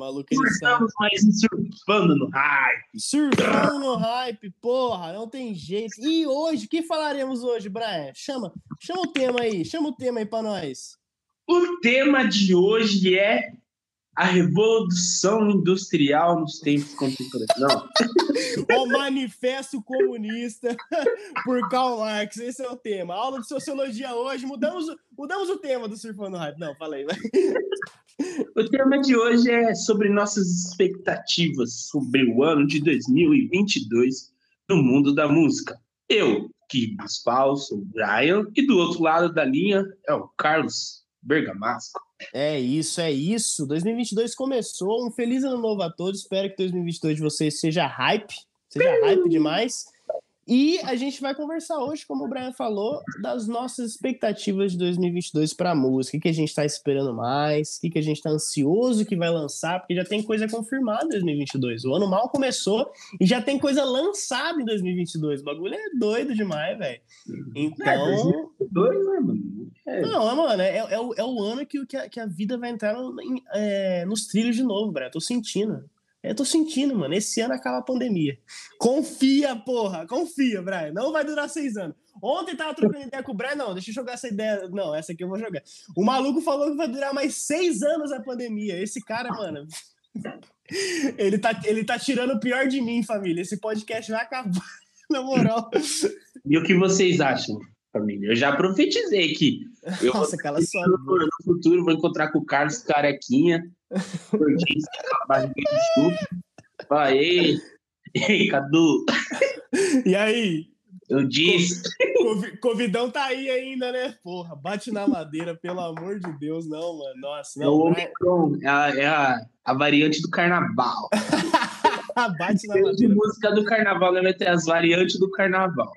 Maluco, ele sabe. Um surfando no hype. Surfando no hype, porra, não tem jeito. E hoje, o que falaremos hoje, Brian? Chama, chama o tema aí, chama o tema aí pra nós. O tema de hoje é a revolução industrial nos tempos contemporâneos. Não, O Manifesto Comunista por Karl Marx, esse é o tema. Aula de Sociologia hoje, mudamos, o- mudamos o tema do Surfando Hype. Não, falei, o tema de hoje é sobre nossas expectativas sobre o ano de 2022 no mundo da música. Eu, que vos falo, sou o Brian, e do outro lado da linha é o Carlos Bergamasco. É isso, é isso. 2022 começou. Um feliz ano novo a todos. Espero que 2022 de vocês seja hype, seja hype demais. E a gente vai conversar hoje, como o Brian falou, das nossas expectativas de 2022 para a música. O que a gente está esperando mais? O que a gente está ansioso que vai lançar? Porque já tem coisa confirmada em 2022. O ano mal começou e já tem coisa lançada em 2022. O bagulho é doido demais, velho. Então, Dois, né, mano? É, não, mano, é, é, o, é o ano que, que, a, que a vida vai entrar no- em- é, nos trilhos de novo, Bré. Tô sentindo. Eu tô sentindo, mano. Esse ano acaba a pandemia. Confia, porra. Confia, Brian. Não vai durar seis anos. Ontem tava trocando ideia com o Brian. Não, deixa eu jogar essa ideia. Não, essa aqui eu vou jogar. O maluco falou que vai durar mais seis anos a pandemia. Esse cara, mano. Ele tá, ele tá tirando o pior de mim, família. Esse podcast vai acabar. Na moral. E o que vocês acham, família? Eu já profetizei que eu Nossa, cala sua no, futuro vou encontrar com o Carlos Carequinha, a barriga de chupa. Fala, ei, ei, Cadu, E aí? eu disse. Covi- Covidão tá aí ainda, né? Porra, bate na madeira, pelo amor de Deus, não, mano. Nossa, É o não. Omicron, é a, é a, a variante do carnaval. bate na De madeira. música do carnaval, né? vai ter as variantes do carnaval.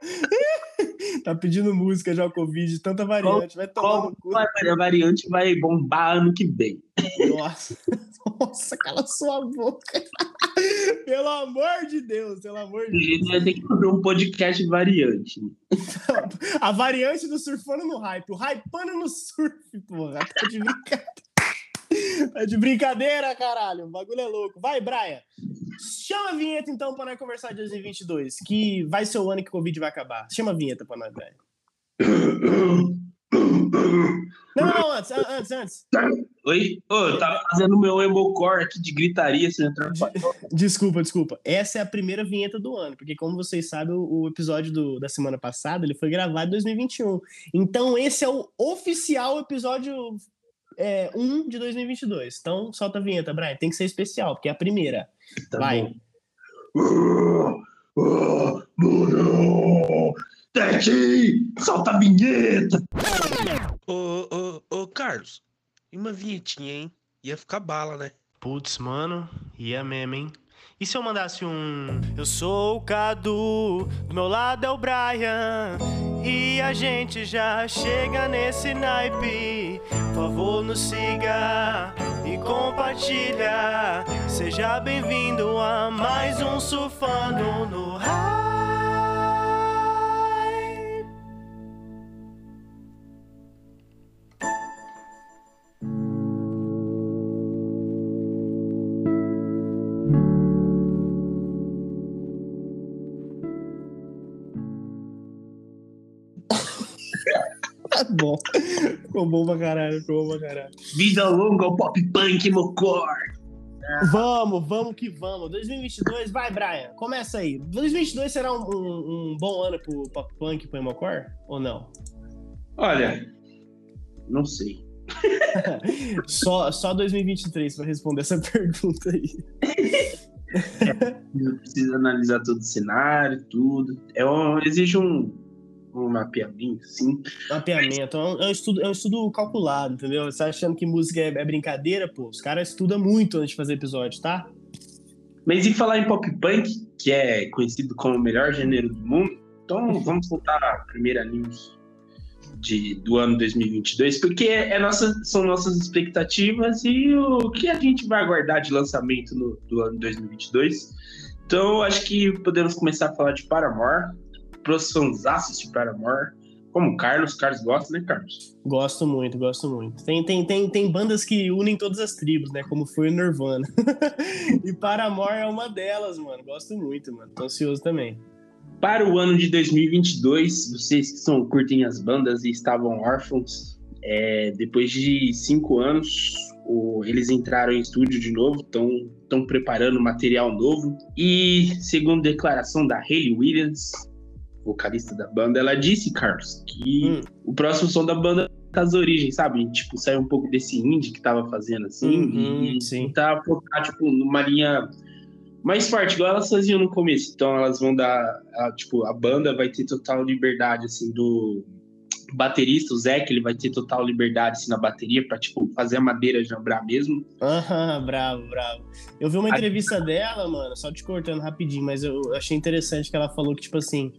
Tá pedindo música já o Covid, tanta variante. Vai tomar Qual no cu. a variante vai bombar ano que vem? Nossa, nossa, cala sua boca. Pelo amor de Deus, pelo amor A de Deus. gente vai ter que fazer um podcast variante. A variante do surfando no hype, o hypando no surf, porra. Tá de brincadeira. Tá de brincadeira, caralho. O bagulho é louco. Vai, Brian. Chama a vinheta então pra nós conversar de 2022, que vai ser o ano que o Covid vai acabar. Chama a vinheta pra nós, Brian. Não, não, não, antes, an- antes, antes. Oi? Ô, eu tava fazendo meu emocore aqui de gritaria, você entrou Desculpa, desculpa. Essa é a primeira vinheta do ano, porque como vocês sabem, o, o episódio do- da semana passada ele foi gravado em 2021. Então esse é o oficial episódio é, 1 de 2022. Então solta a vinheta, Brian. Tem que ser especial, porque é a primeira. Tá Vai. bom. Bruno! Tete! Solta a vinheta! Ô, ô, ô, Carlos, e uma vinhetinha, hein? Ia ficar bala, né? Putz, mano, ia mesmo, hein? E se eu mandasse um. Eu sou o Cadu, do meu lado é o Brian. E a gente já chega nesse naipe. Por favor, nos siga e compartilha. Seja bem-vindo a mais um Surfando no Hype. Bom. Ficou bom pra caralho, ficou bom pra caralho. Vida longa ao pop punk mocore! Vamos, vamos que vamos. 2022, vai, Brian, começa aí. 2022 será um, um- um bom ano pro pop punk e pro emocore? Ou não? Olha, não sei. Só, só 2023 pra responder essa pergunta aí. Precisa analisar todo o cenário, tudo. É um, exige um, um mapeamento, sim. Mapeamento. É um estudo, é um estudo calculado, entendeu? Você tá achando que música é, é brincadeira? Pô, os caras estudam muito antes de fazer episódio, tá? Mas e falar em pop punk, que é conhecido como o melhor gênero do mundo, então vamos voltar à primeira news de, do ano 2022, porque é nossa, são nossas expectativas e o que a gente vai aguardar de lançamento no, do ano 2022. Então, acho que podemos começar a falar de Paramore, pros fãs de Paramore. Como Carlos, Carlos gosta, né, Carlos? Gosto muito, gosto muito. Tem, tem, tem, tem bandas que unem todas as tribos, né? Como foi o Nirvana. e Paramore é uma delas, mano. Gosto muito, mano. Tô ansioso também. Para o ano de 2022, vocês que são, curtem as bandas e estavam órfãos, é, depois de cinco anos, o, eles entraram em estúdio de novo, estão preparando material novo. E, segundo declaração da Hayley Williams, vocalista da banda, ela disse, Carlos, que hum. o próximo som da banda tá as origens, sabe? Tipo, saiu um pouco desse indie que tava fazendo assim uhum, e sim. tá focar, tipo, numa linha mais forte, igual elas faziam no começo. Então elas vão dar, a, tipo, a banda vai ter total liberdade, assim, do baterista, o Zé, ele vai ter total liberdade assim, na bateria para tipo, fazer a madeira jambrar mesmo. Aham, bravo, bravo. Eu vi uma entrevista dela, mano, só te cortando rapidinho, mas eu achei interessante que ela falou que, tipo assim,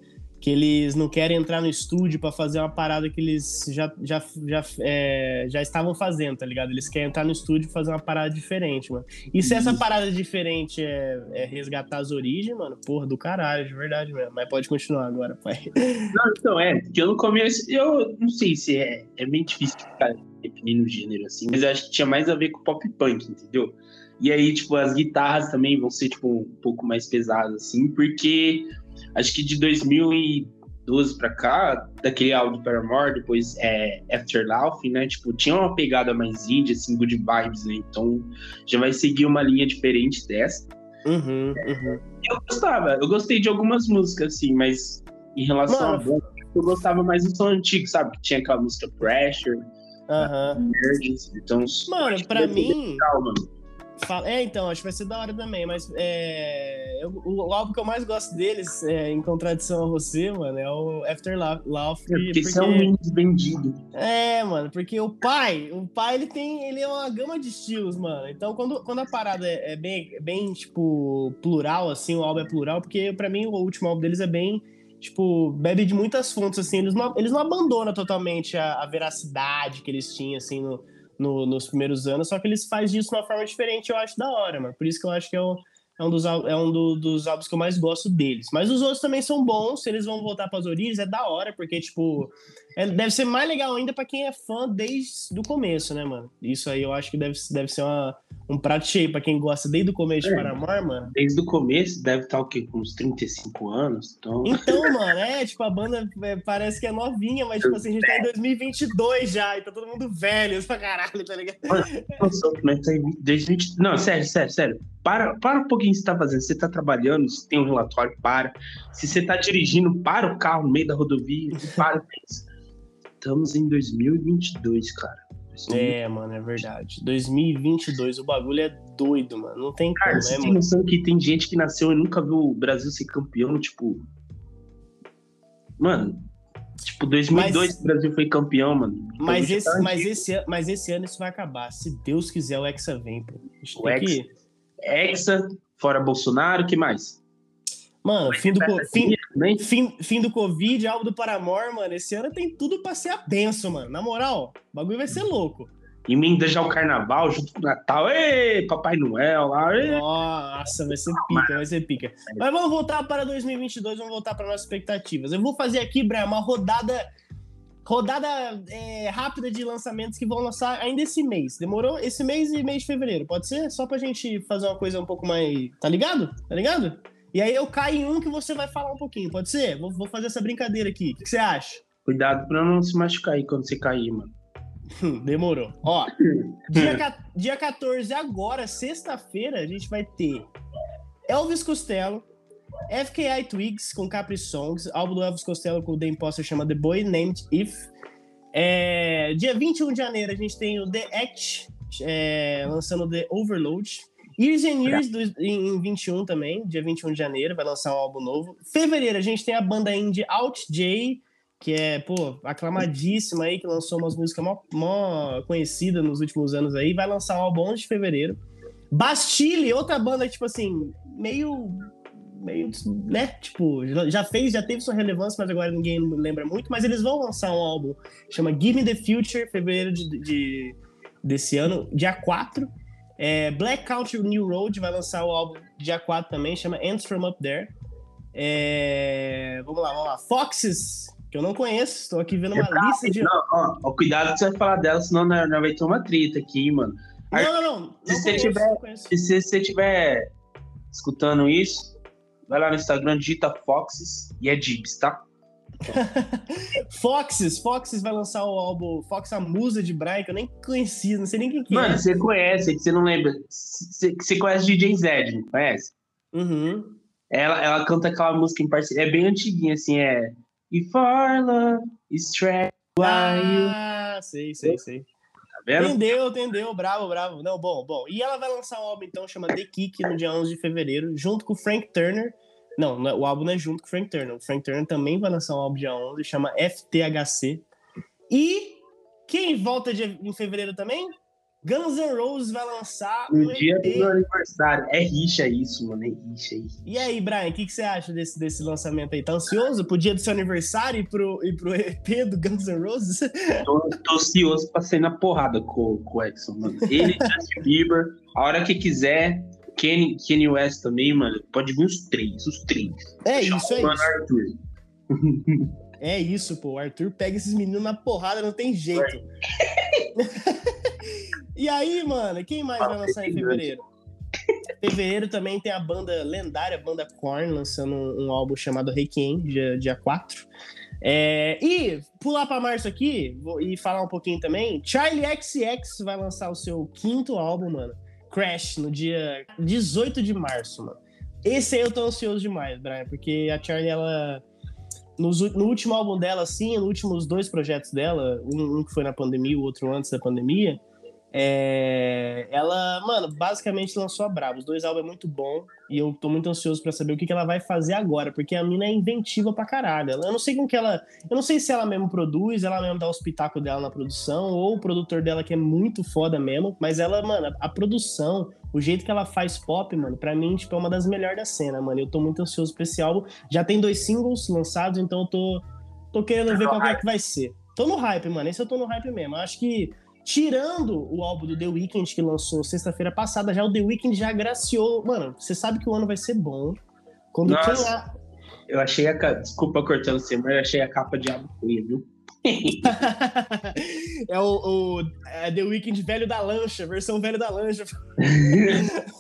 que eles não querem entrar no estúdio para fazer uma parada que eles já, já, já, é, já estavam fazendo, tá ligado? Eles querem entrar no estúdio e fazer uma parada diferente, mano. E se essa parada diferente é, é, resgatar as origens, mano, porra, do caralho, de verdade mesmo. Mas pode continuar agora, pai. Não, então, é, que eu no começo, eu não sei se é, é bem difícil ficar definindo o gênero assim, mas eu acho que tinha mais a ver com pop punk, entendeu? E aí, tipo, as guitarras também vão ser, tipo, um pouco mais pesadas, assim, porque acho que de 2012 para cá, daquele álbum Paramore, depois é Afterlife, né? Tipo, tinha uma pegada mais indie, assim, good vibes, né? Então já vai seguir uma linha diferente dessa. Uhum, uhum. Eu gostava, eu gostei de algumas músicas, assim, mas em relação Mano, a banda, eu gostava mais do som antigo, sabe? Que tinha aquela música Pressure. Uhum. Então, mano, pra mim. Legal, mano. Fala... É, então, acho que vai ser da hora também, mas é... eu, o, álbum que eu mais gosto deles, é, em contradição a você, mano, é o After Love. É, porque, porque são muito vendido. É, mano, porque o pai, o pai, ele tem, ele é uma gama de estilos, mano. Então, quando, quando a parada é, é bem, bem, tipo, plural, assim, o álbum é plural, porque pra mim o último álbum deles é bem tipo, bebe de muitas fontes, assim, eles não, eles não abandonam totalmente a, a veracidade que eles tinham, assim, no, no, nos primeiros anos, só que eles fazem isso de uma forma diferente, eu acho da hora, mano. Por isso que eu acho que é, o, é um, dos, é um do, dos álbuns que eu mais gosto deles. Mas os outros também são bons, se eles vão voltar para as origens, é da hora, porque, tipo, é, deve ser mais legal ainda para quem é fã desde o começo, né, mano? Isso aí eu acho que deve, deve ser uma, um prato cheio para quem gosta desde o começo é, de Paramore, mano. Desde o começo, deve estar o quê? Com uns 35 anos, então... Então, mano, é, tipo, a banda é, parece que é novinha, mas, tipo assim, a gente tá em 2022 já, e tá todo mundo velho pra caralho, tá ligado? Mas tá em 2020... Não, sério, sério, sério. Para, para um pouquinho o que você tá fazendo. Você tá trabalhando, você tem um relatório, para. Se você tá dirigindo, para o carro no meio da rodovia, para, estamos em 2022, cara. É, mano, é verdade. 2022, o bagulho é doido, mano. Não tem cara, como, você né, tem noção que tem gente que nasceu e nunca viu o Brasil ser campeão, tipo... Mano, tipo, 2002 mas, o Brasil foi campeão, mano. Então, mas esse, tá mas, esse, mas esse ano isso vai acabar. Se Deus quiser, o Hexa vem, pô. O Hexa, que... Hexa, fora Bolsonaro, que mais? Mano, fim do, fim, fim, fim do Covid, álbum do Paramore, mano. Esse ano tem tudo pra ser a benção, mano. Na moral, o bagulho vai ser louco. Emenda já o carnaval junto com o Natal. Ei, Papai Noel lá. Ei. Nossa, vai ser pica, vai ser pica. Mas vamos voltar para 2022, vamos voltar para nossas expectativas. Eu vou fazer aqui, Brian, uma rodada rodada é, rápida de lançamentos que vão lançar ainda esse mês. Demorou? Esse mês e mês de fevereiro, pode ser? Só pra gente fazer uma coisa um pouco mais. Tá ligado? Tá ligado? E aí eu caio em um que você vai falar um pouquinho, pode ser? Vou, vou fazer essa brincadeira aqui. O que, que você acha? Cuidado pra não se machucar aí quando você cair, mano. Demorou. Ó, dia, dia 14, agora, sexta-feira, a gente vai ter Elvis Costello, FKI Twigs com Capri Songs, álbum do Elvis Costello com o The Imposter chama The Boy Named If. É, dia 21 de janeiro, a gente tem o The Act é, lançando The Overload. Years and Years do, em 21 também, dia 21 de janeiro, vai lançar um álbum novo. Fevereiro a gente tem a banda indie Out J, que é, pô, aclamadíssima aí, que lançou umas músicas mó, mó conhecidas nos últimos anos aí, vai lançar um álbum 11 de fevereiro. Bastille, outra banda, tipo assim, meio meio, né, tipo, já fez, já teve sua relevância, mas agora ninguém lembra muito, mas eles vão lançar um álbum, chama Give Me The Future, fevereiro de, de desse ano, dia 4, é, Black Country New Road vai lançar o álbum dia 4 também, chama Ends From Up There. É, vamos lá, vamos lá. Foxes, que eu não conheço. Estou aqui vendo uma É lista de. Não, ó, ó, cuidado que você vai falar dela, senão nós, nós vai ter uma treta aqui, hein, mano. Não, não, não. não Se você conheço, tiver- não se você estiver escutando isso, vai lá no Instagram, digita Foxes e é Dibs, tá? Foxes, Foxes vai lançar o álbum Fox, a musa de Brian, que eu nem conhecia, não sei nem quem que Mano, é. você conhece, que você não lembra. Você, você conhece DJ Zed, não conhece? Uhum. Ela, ela canta aquela música em parceria. É bem antiguinha, assim, é. If our love is trapped. Ah, sei, sei, sei. Tá vendo? Entendeu, entendeu, bravo, bravo. Não, bom, bom. E ela vai lançar um álbum, então, chama The Kick, no dia 11 de fevereiro, junto com o Frank Turner. Não, é- o álbum não é junto com o Frank Turner. O Frank Turner também vai lançar um álbum dia 11, chama FTHC. E quem volta de- em fevereiro também? Guns N' Roses vai lançar um No dia do EP. meu aniversário. É rixa isso, mano. É rixa isso. E aí, Brian, o que, que você acha desse, desse lançamento aí? Tá ansioso pro dia do seu aniversário e pro, e pro EP do Guns N' Roses? Tô, tô ansioso pra sair na porrada com, com o Exxon, mano. Ele, Justin Bieber, a hora que quiser. Kanye, Kanye West também, mano. Pode vir os três, os três. É isso, é isso. Arthur. É isso, pô. O Arthur pega esses meninos na porrada, não tem jeito. e aí, mano, quem mais vai lançar em fevereiro? Fevereiro também tem a banda lendária, a banda Korn, lançando um, um álbum chamado Requiem, dia, dia 4. É, e pular pra março aqui vou- e falar um pouquinho também. Charlie XX vai lançar o seu quinto álbum, mano. Crash, no dia 18 de março, mano. Esse aí eu tô ansioso demais, Brian, porque a Charlie, ela nos no último álbum dela, assim, nos últimos dois projetos dela, um, um que foi na pandemia, o outro antes da pandemia, é, ela, mano, basicamente lançou a Bravo. Os dois álbuns é muito bom e eu tô muito ansioso pra saber o que, que ela vai fazer agora, porque a mina é inventiva pra caralho. Ela- Eu não sei com que ela. Eu não sei se ela mesmo produz, ela mesmo dá o espetáculo dela na produção, ou o produtor dela que é muito foda mesmo, mas ela, mano, a, a produção. O jeito que ela faz pop, mano, pra mim, tipo, é uma das melhores da cena, mano. Eu tô muito ansioso pra esse álbum. Já tem dois singles lançados, então eu tô, tô querendo ver qual é que vai ser. Tô no hype, mano. Esse eu tô no hype mesmo. Eu acho que, tirando o álbum do The Weeknd que lançou sexta-feira passada, já o The Weeknd já agraciou. Mano, você sabe que o ano vai ser bom. Quando Nossa. quem a- Eu achei a capa. Desculpa cortando você, mas eu achei a capa de feia, viu? é o, o é The Weeknd velho da lancha, versão velho da lancha.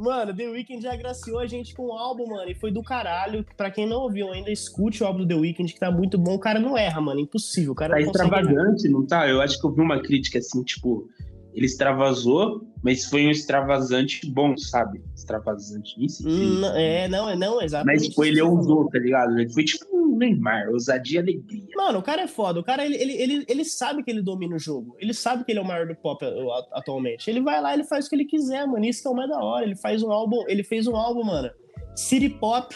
mano, The Weeknd já agraciou a gente com um álbum, mano, e foi do caralho. Pra quem não ouviu ainda, escute o álbum do The Weeknd, que tá muito bom. O cara não erra, mano, impossível. O cara Tá não extravagante, não tá? Eu acho que eu vi uma crítica assim, tipo, ele extravasou, mas foi um extravasante bom, sabe? Extravasante nisso. Hum, não- é, não, é não, exatamente. Mas, tipo, isso ele ousou, tá ligado? Ele foi tipo um Neymar, ousadia e alegria. Mano, o cara é foda. O cara, ele, ele, ele, ele sabe que ele domina o jogo. Ele sabe que ele é o maior do pop atualmente. Ele vai lá, ele faz o que ele quiser, mano. Isso que é o mais da hora. Ele faz um álbum, ele fez um álbum, mano. City Pop,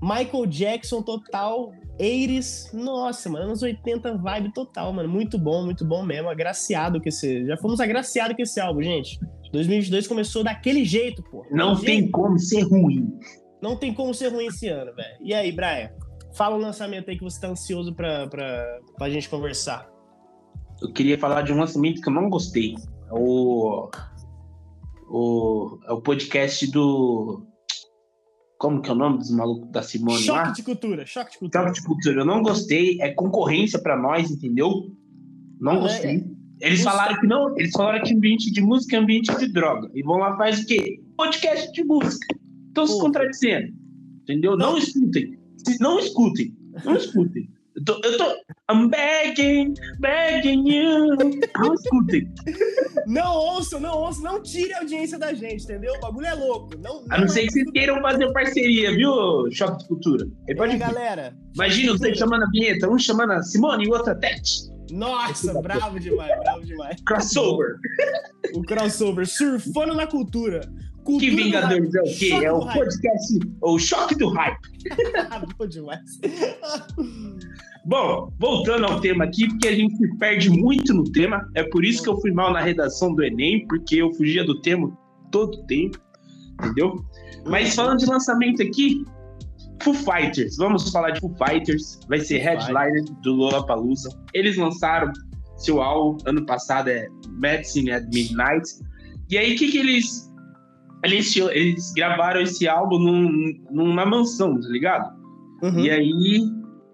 Michael Jackson total, 80s. Nossa, mano, anos 80 vibe total, mano. Muito bom, muito bom mesmo. Agraciado com esse. Já fomos agraciados com esse álbum, gente. 2022 começou daquele jeito, pô. Não Daquele tem jeito. como ser ruim. Não tem como ser ruim esse ano, velho. E aí, Brian? Fala o lançamento aí que você tá ansioso pra, pra, pra gente conversar. Eu queria falar de um lançamento que eu não gostei. É O, o, é o podcast do. Como que é o nome dos malucos da Simone lá? choque de cultura, choque de cultura. Choque de cultura. Eu não gostei. É concorrência pra nós, entendeu? Não Ah, gostei. Eles Não falaram que não. Eles falaram que ambiente de música é ambiente de droga. E vão lá faz o quê? Podcast de música. Estão se contradizendo. Entendeu? Não, escutem. Não escutem. Não escutem. Eu tô, eu tô. I'm begging, begging you. Não escutem. Não ouçam, não ouçam, não tire a audiência da gente, entendeu? O bagulho é louco. Não, A não ser é que vocês queiram fazer parceria, viu, Choque de Cultura? É, pode vir. galera. Imagina dois chamando a vinheta, um chamando a Simone e o outro a Tete. Nossa, bravo demais, bravo demais. Crossover. O crossover, surfando na cultura. Cultura Que do Vingadores é o quê? Choque É o podcast, o choque do hype. Bom demais. Bom, voltando ao tema aqui, porque a gente se perde muito no tema. É por isso que eu fui mal na redação do Enem, porque eu fugia do tema todo o tempo, entendeu? Mas falando de lançamento aqui, Foo Fighters. Vamos falar de Foo Fighters. Vai ser headliner do Lollapalooza. Eles lançaram seu álbum ano passado é Medicine at Midnight. E aí, o que que eles... eles... Eles gravaram esse álbum num, numa mansão, tá ligado? Uhum. E aí,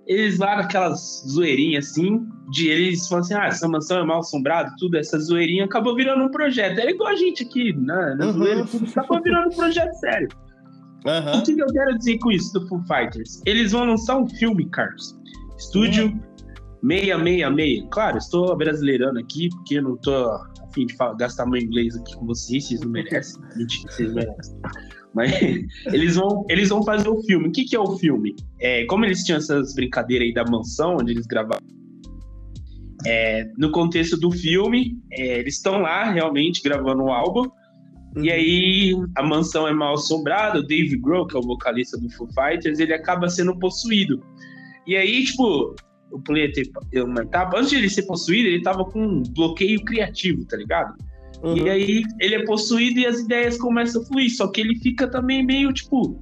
eles lá naquelas zoeirinhas assim, de eles falam assim, ah, essa mansão é mal assombrada, tudo, essa zoeirinha acabou virando um projeto. É igual a gente aqui, né? Na Uhum. zoeira, tudo acabou virando um projeto sério. Aham. O que eu quero dizer com isso do Foo Fighters? Eles vão lançar um filme, Carlos. Estúdio 666. Claro, estou brasileirando aqui, porque eu não tô afim de falar- gastar meu inglês aqui com vocês, vocês não merecem. Mentira, vocês merecem. Mas eles vão, eles vão fazer o filme. O que, que é o filme? É, como eles tinham essas brincadeiras aí da mansão, onde eles gravavam. é, no contexto do filme, é, eles estão lá realmente gravando um álbum. Uhum. E aí a mansão é mal assombrada, o Dave Grohl, que é o vocalista do Foo Fighters, ele acaba sendo possuído. E aí, tipo, o Play ter uma etapa, antes de ele ser possuído, ele tava com um bloqueio criativo, tá ligado? Uhum. E aí ele é possuído e as ideias começam a fluir, só que ele fica também meio, tipo,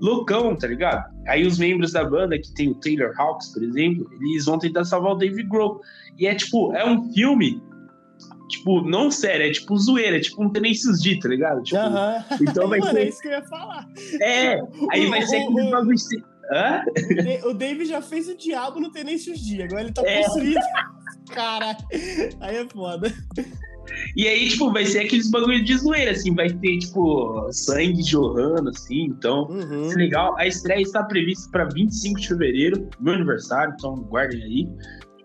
loucão, tá ligado? Aí os membros da banda, que tem o Taylor Hawks, por exemplo, eles vão tentar salvar o Dave Grohl. E é tipo, é um filme, tipo, não sério, é tipo zoeira, é tipo um Tenacious D, tá ligado? Tipo, então vai Mano, é ser. isso que eu ia falar. É, aí vai ser aquele bagulho. Hã? O Da- O David já fez o diabo no Tenacious D, agora ele tá É. possuído. Cara, aí é foda. E aí, tipo, vai ser aqueles bagulho de zoeira, assim, vai ter, tipo, sangue jorrando, assim, então. Uhum. É legal. A estreia está prevista para 25 de fevereiro, meu aniversário, então guardem aí.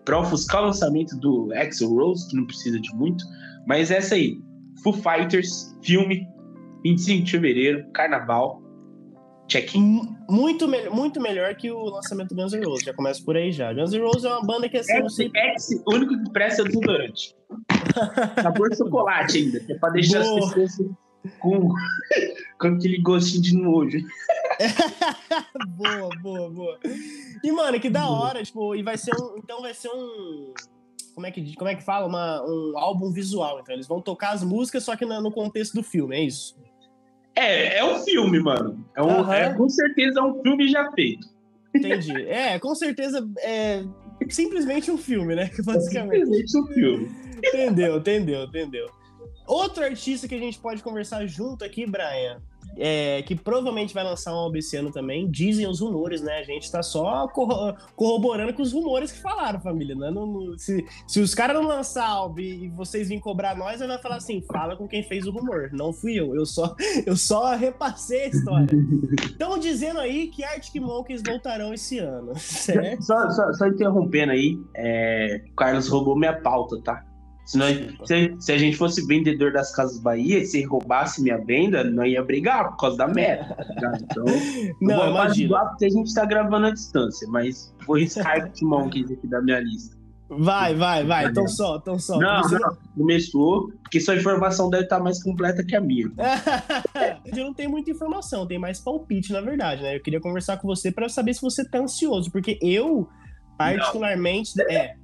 Para ofuscar o lançamento do Axel Rose, que não precisa de muito. Mas essa aí, Foo Fighters, filme, 25 de fevereiro, carnaval. Check-in. Muito, me muito melhor que o lançamento do Guns N' Roses. Já começa por aí já. Guns N' Roses é uma banda que assim, eu X, sei. X, o único que presta é o desodorante. Sabor de chocolate ainda, que é pra deixar Boa. as pessoas com, com aquele gostinho de nojo. boa, boa, boa. E, mano, que da hora, tipo, e vai ser um. Então vai ser um. Como é que, como é que fala? Uma, um álbum visual. Então, eles vão tocar as músicas, só que na- no contexto do filme, é isso? É, é um filme, mano. É um, Aham. é, com certeza é um filme já feito. Entendi. É, com certeza é simplesmente um filme, né? Basicamente. Simplesmente um filme. Entendeu, entendeu, entendeu. Outro artista que a gente pode conversar junto aqui, Brian, é, que provavelmente vai lançar um álbum esse ano também, dizem os rumores, né? A gente tá só corro- corroborando com os rumores que falaram, família. Né? Não- não- se, se os caras não lançar álbum e vocês virem cobrar nós, aí vai falar assim: fala com quem fez o rumor. Não fui eu, eu só, eu só repassei a história. Estão dizendo aí que Arctic Monkeys voltarão esse ano, certo? Só, só, só interrompendo aí, é, o Carlos roubou minha pauta, tá? Se, nós, se, se a gente fosse vendedor das Casas Bahia, se roubasse minha venda, não ia brigar por causa da meta, tá? Então, Não, eu vou imagina. porque a gente tá gravando à distância, mas vou riscar Arctic Monkeys aqui da minha lista. Vai, vai, vai. Então só, então só. Não, Você não, começou, porque sua informação deve estar mais completa que a minha. eu não tenho muita informação, tem mais palpite, na verdade, né? Eu queria conversar com você para saber se você tá ansioso, porque eu, particularmente, é.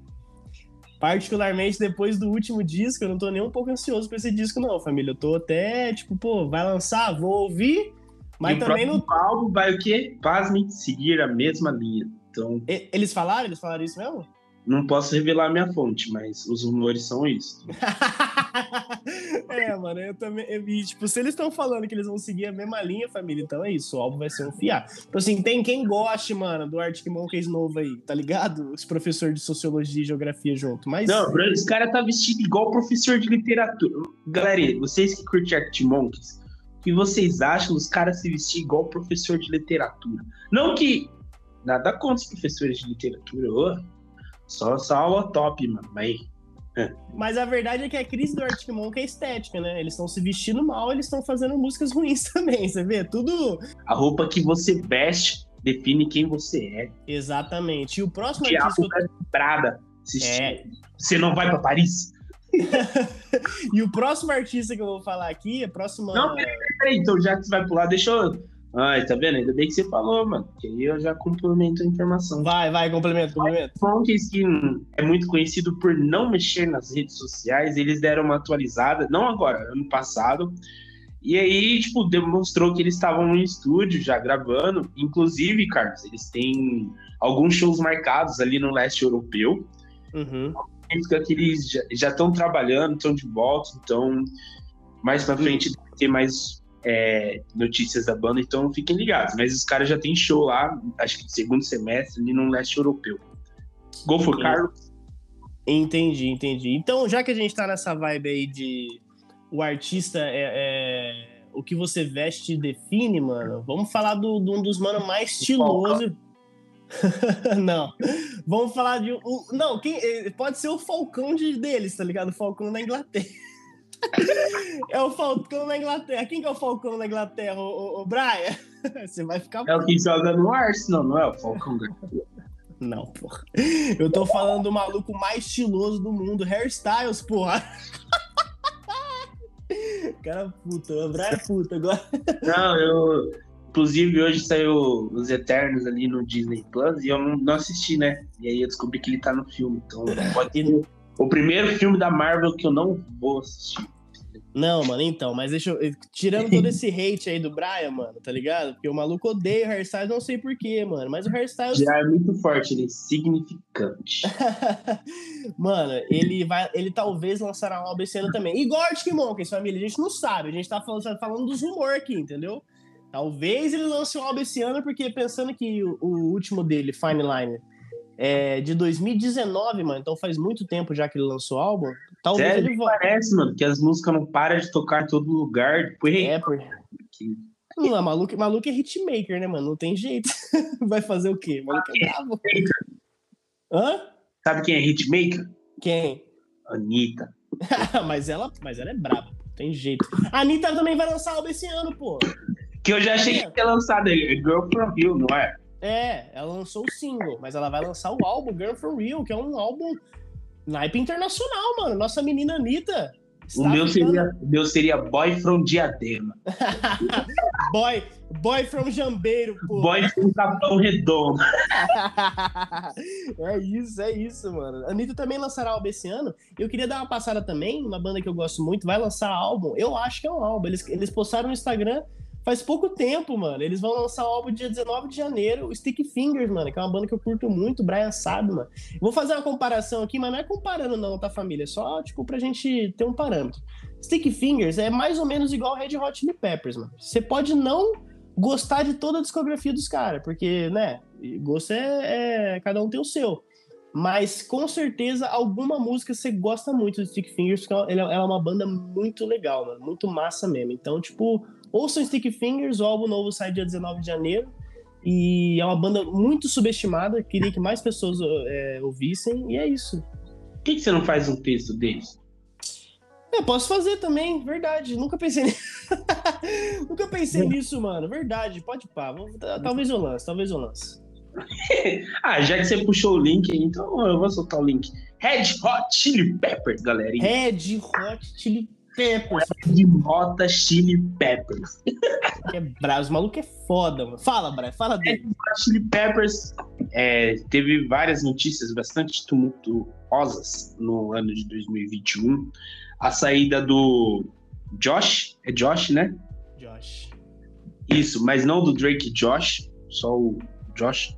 Particularmente depois do último disco, eu não tô nem um pouco ansioso pra esse disco, não, família. Eu tô até, tipo, pô, vai lançar, vou ouvir, mas e o também não. próximo álbum vai o quê? Pasmem, seguir a mesma linha. Então, Eles falaram? Eles falaram isso mesmo? Não posso revelar minha fonte, mas os rumores são isso. é, mano, eu também. eu- e, tipo, se eles estão falando que eles vão seguir a mesma linha, família, então é isso. O álbum vai ser um fiar. Então, assim, tem quem goste, mano, do Arctic Monkeys novo aí, tá ligado? Os professores de sociologia e geografia junto. Mas. Não, bro, esse cara tá vestido igual professor de literatura. Galera, vocês que curtem Arctic Monkeys, o que vocês acham dos caras se vestir igual professor de literatura? Não que nada contra os professores de literatura, ô, só, só aula top, mano. Mas Mas a verdade é que a crise do Arctic Monkeys é estética, né? Eles estão se vestindo mal, eles estão fazendo músicas ruins também, você vê? Tudo. a roupa que você veste define quem você é. Exatamente. E o próximo Que é artista. que eu- roupa Prada. É. Você não vai pra Paris? E o próximo artista que eu vou falar aqui, a próxima. Não, Peraí, então já que você vai pular, deixa eu. Ai, tá vendo? Ainda bem que você falou, mano. Que aí eu já complemento a informação. Vai, vai, complemento, complemento. Monkeys, que é muito conhecido por não mexer nas redes sociais, eles deram uma atualizada, não agora, ano passado. E aí, tipo, demonstrou que eles estavam no estúdio já gravando. Inclusive, Carlos, eles têm alguns shows marcados ali no leste europeu. Uhum. Significa que eles já estão trabalhando, estão de volta, então mais pra frente vai ter mais é, notícias da banda, então fiquem ligados. Mas os caras já tem show lá, acho que segundo semestre, ali no leste europeu. Go for Carlos. Entendi, entendi. Então, já que a gente tá nessa vibe aí de o artista é, é o que você veste define, mano, vamos falar do, de um dos manos mais estilosos. não. Vamos falar de. O, não, quem, eh, pode ser o Falcão de, deles, tá ligado? O Falcão da Inglaterra. É o Falcão da Inglaterra. Quem que é o Falcão da Inglaterra, o, o, o Brian? Você vai ficar. É o que joga no Arsenal, não é o Falcão da Não, porra. Eu tô falando do maluco mais estiloso do mundo, Hairstyles, porra. Cara puta, o Brian é puta agora. Não, eu. Inclusive, hoje saiu Os Eternos ali no Disney Plus e eu não, não assisti, né? E aí eu descobri que ele tá no filme. Então, pode ser o primeiro filme da Marvel que eu não vou assistir. Não, mano, então, mas deixa eu. Tirando todo esse hate aí do Brian, mano, tá ligado? Porque o maluco odeia o hairstyle, não sei porquê, mano. Mas o hairstyle. Já é muito forte, ele é significante. mano, ele vai. Ele talvez lançará um álbum esse ano também. Igual Arctic Monkeys, família. A gente não sabe. A gente tá falando, tá falando dos rumores aqui, entendeu? Talvez ele lance um álbum esse ano, porque pensando que o, o último dele, Fine Line, é de 2019, mano. Então faz muito tempo já que ele lançou o álbum. Talvez Sério, ele volte. Parece, mano, que as músicas não param de tocar em todo lugar. Depois... É, por... Não, maluco, maluco é hitmaker, né, mano? Não tem jeito. Vai fazer o quê? Maluco é bravo. Hã? Sabe quem é hitmaker? Quem? Anitta. mas, ela, mas ela é braba, não tem jeito. A Anitta também vai lançar álbum esse ano, pô. Que eu já achei que ia lançar é Girl From Hill, não é? É, ela lançou o single, mas ela vai lançar o álbum Girl For Real, que é um álbum naipe internacional, mano. Nossa menina Anitta. O meu, seria, o meu seria Boy from Diadema. boy, boy from Jambeiro, pô. Boy from Capão Redondo. é isso, é isso, mano. A Anitta também lançará álbum esse ano. Eu queria dar uma passada também, uma banda que eu gosto muito, vai lançar álbum. Eu acho que é um álbum. Eles, eles postaram no Instagram faz pouco tempo, mano. Eles vão lançar o álbum dia 19 de janeiro, o Stick Fingers, mano, que é uma banda que eu curto muito, Brian sabe, mano. Vou fazer uma comparação aqui, mas não é comparando não, tá, família? É só, tipo, pra gente ter um parâmetro. Stick Fingers é mais ou menos igual Red Hot Chili Peppers, mano. Você pode não gostar de toda a discografia dos caras, porque, né, gosto é, é, cada um tem o seu. Mas com certeza alguma música você gosta muito do Stick Fingers, porque ela é uma banda muito legal, mano, muito massa mesmo. Então, tipo, Ouçam Stick Fingers, o álbum novo sai dia 19 de janeiro. E é uma banda muito subestimada, queria que mais pessoas é, ouvissem, e é isso. Por que, que você não faz um texto deles? Eu posso fazer também, verdade. Nunca pensei nisso. Nunca pensei nisso, mano. Verdade, pode pá. Talvez eu lance, talvez eu lance. ah, já que você puxou o link, então eu vou soltar o link. Red Hot Chili Peppers, galera. Red Hot Chili Peppers. De Mota Chili Peppers. É bravo, os malucos é foda, mano. Fala, Brian, fala dele. Chili Peppers é, teve várias notícias bastante tumultuosas no ano de 2021. A saída do Josh, é Josh, né? Josh. Isso, mas não do Drake Josh, só o Josh.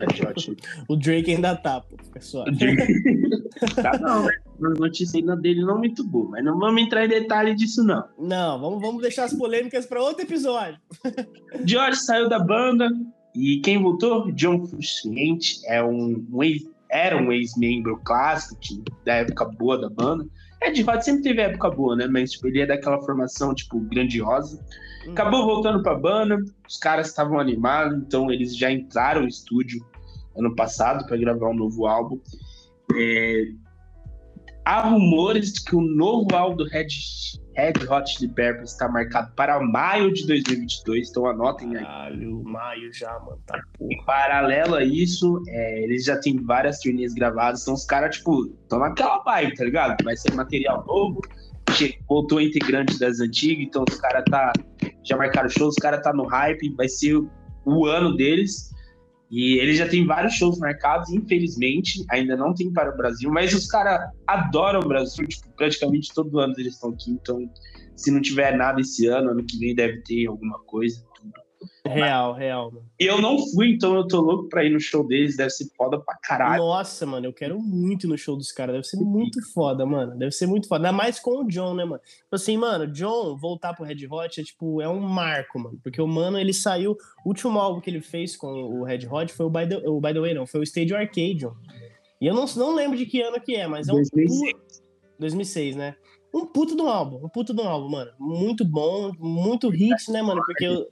É o Drake ainda tá, pô, fica só. tá não, né? notícia ainda dele não muito boa, mas não vamos entrar em detalhe disso, não. Não, vamos, vamos deixar as polêmicas para outro episódio. George saiu da banda e quem voltou? John Frusciante, é um, um ex, era um ex-membro clássico da época boa da banda. É, fato, sempre teve época boa, né? Mas tipo, ele é daquela formação, tipo, grandiosa. Uhum. Acabou voltando pra banda, os caras estavam animados, então eles já entraram no estúdio ano passado para gravar um novo álbum. É, há rumores de que o novo álbum do Red, Red Hot Chili Peppers está marcado para maio de 2022, então anotem aí. Caralho, maio já, mano, tá porra. Em paralelo a isso, é, eles já têm várias turnês gravadas, então os caras, tipo, estão naquela vibe, tá ligado? Vai ser material novo, voltou integrante das antigas, então os caras tá, já marcaram shows, os caras tá no hype, vai ser o ano deles. E ele já tem vários shows marcados, infelizmente, ainda não tem para o Brasil, mas os caras adoram o Brasil, tipo, praticamente todo ano eles estão aqui, então se não tiver nada esse ano, ano que vem deve ter alguma coisa. Real, real, mano. E eu não fui, então eu tô louco pra ir no show deles. Deve ser foda pra caralho. Nossa, mano, eu quero muito ir no show dos caras. Deve ser muito foda, mano. Deve ser muito foda. Ainda mais com o John, né, mano? Tipo assim, mano, John voltar pro Red Hot é tipo, é um marco, mano. Porque o mano, ele saiu. O último álbum que ele fez com o Red Hot foi o By the, o By the Way, não. Foi o Stage Arcadium. E eu não, não lembro de que ano que é, mas é um. 2006. 2006, né? Um puto do álbum, um puto do álbum, mano. Muito bom, muito hit, né, mano? Porque o,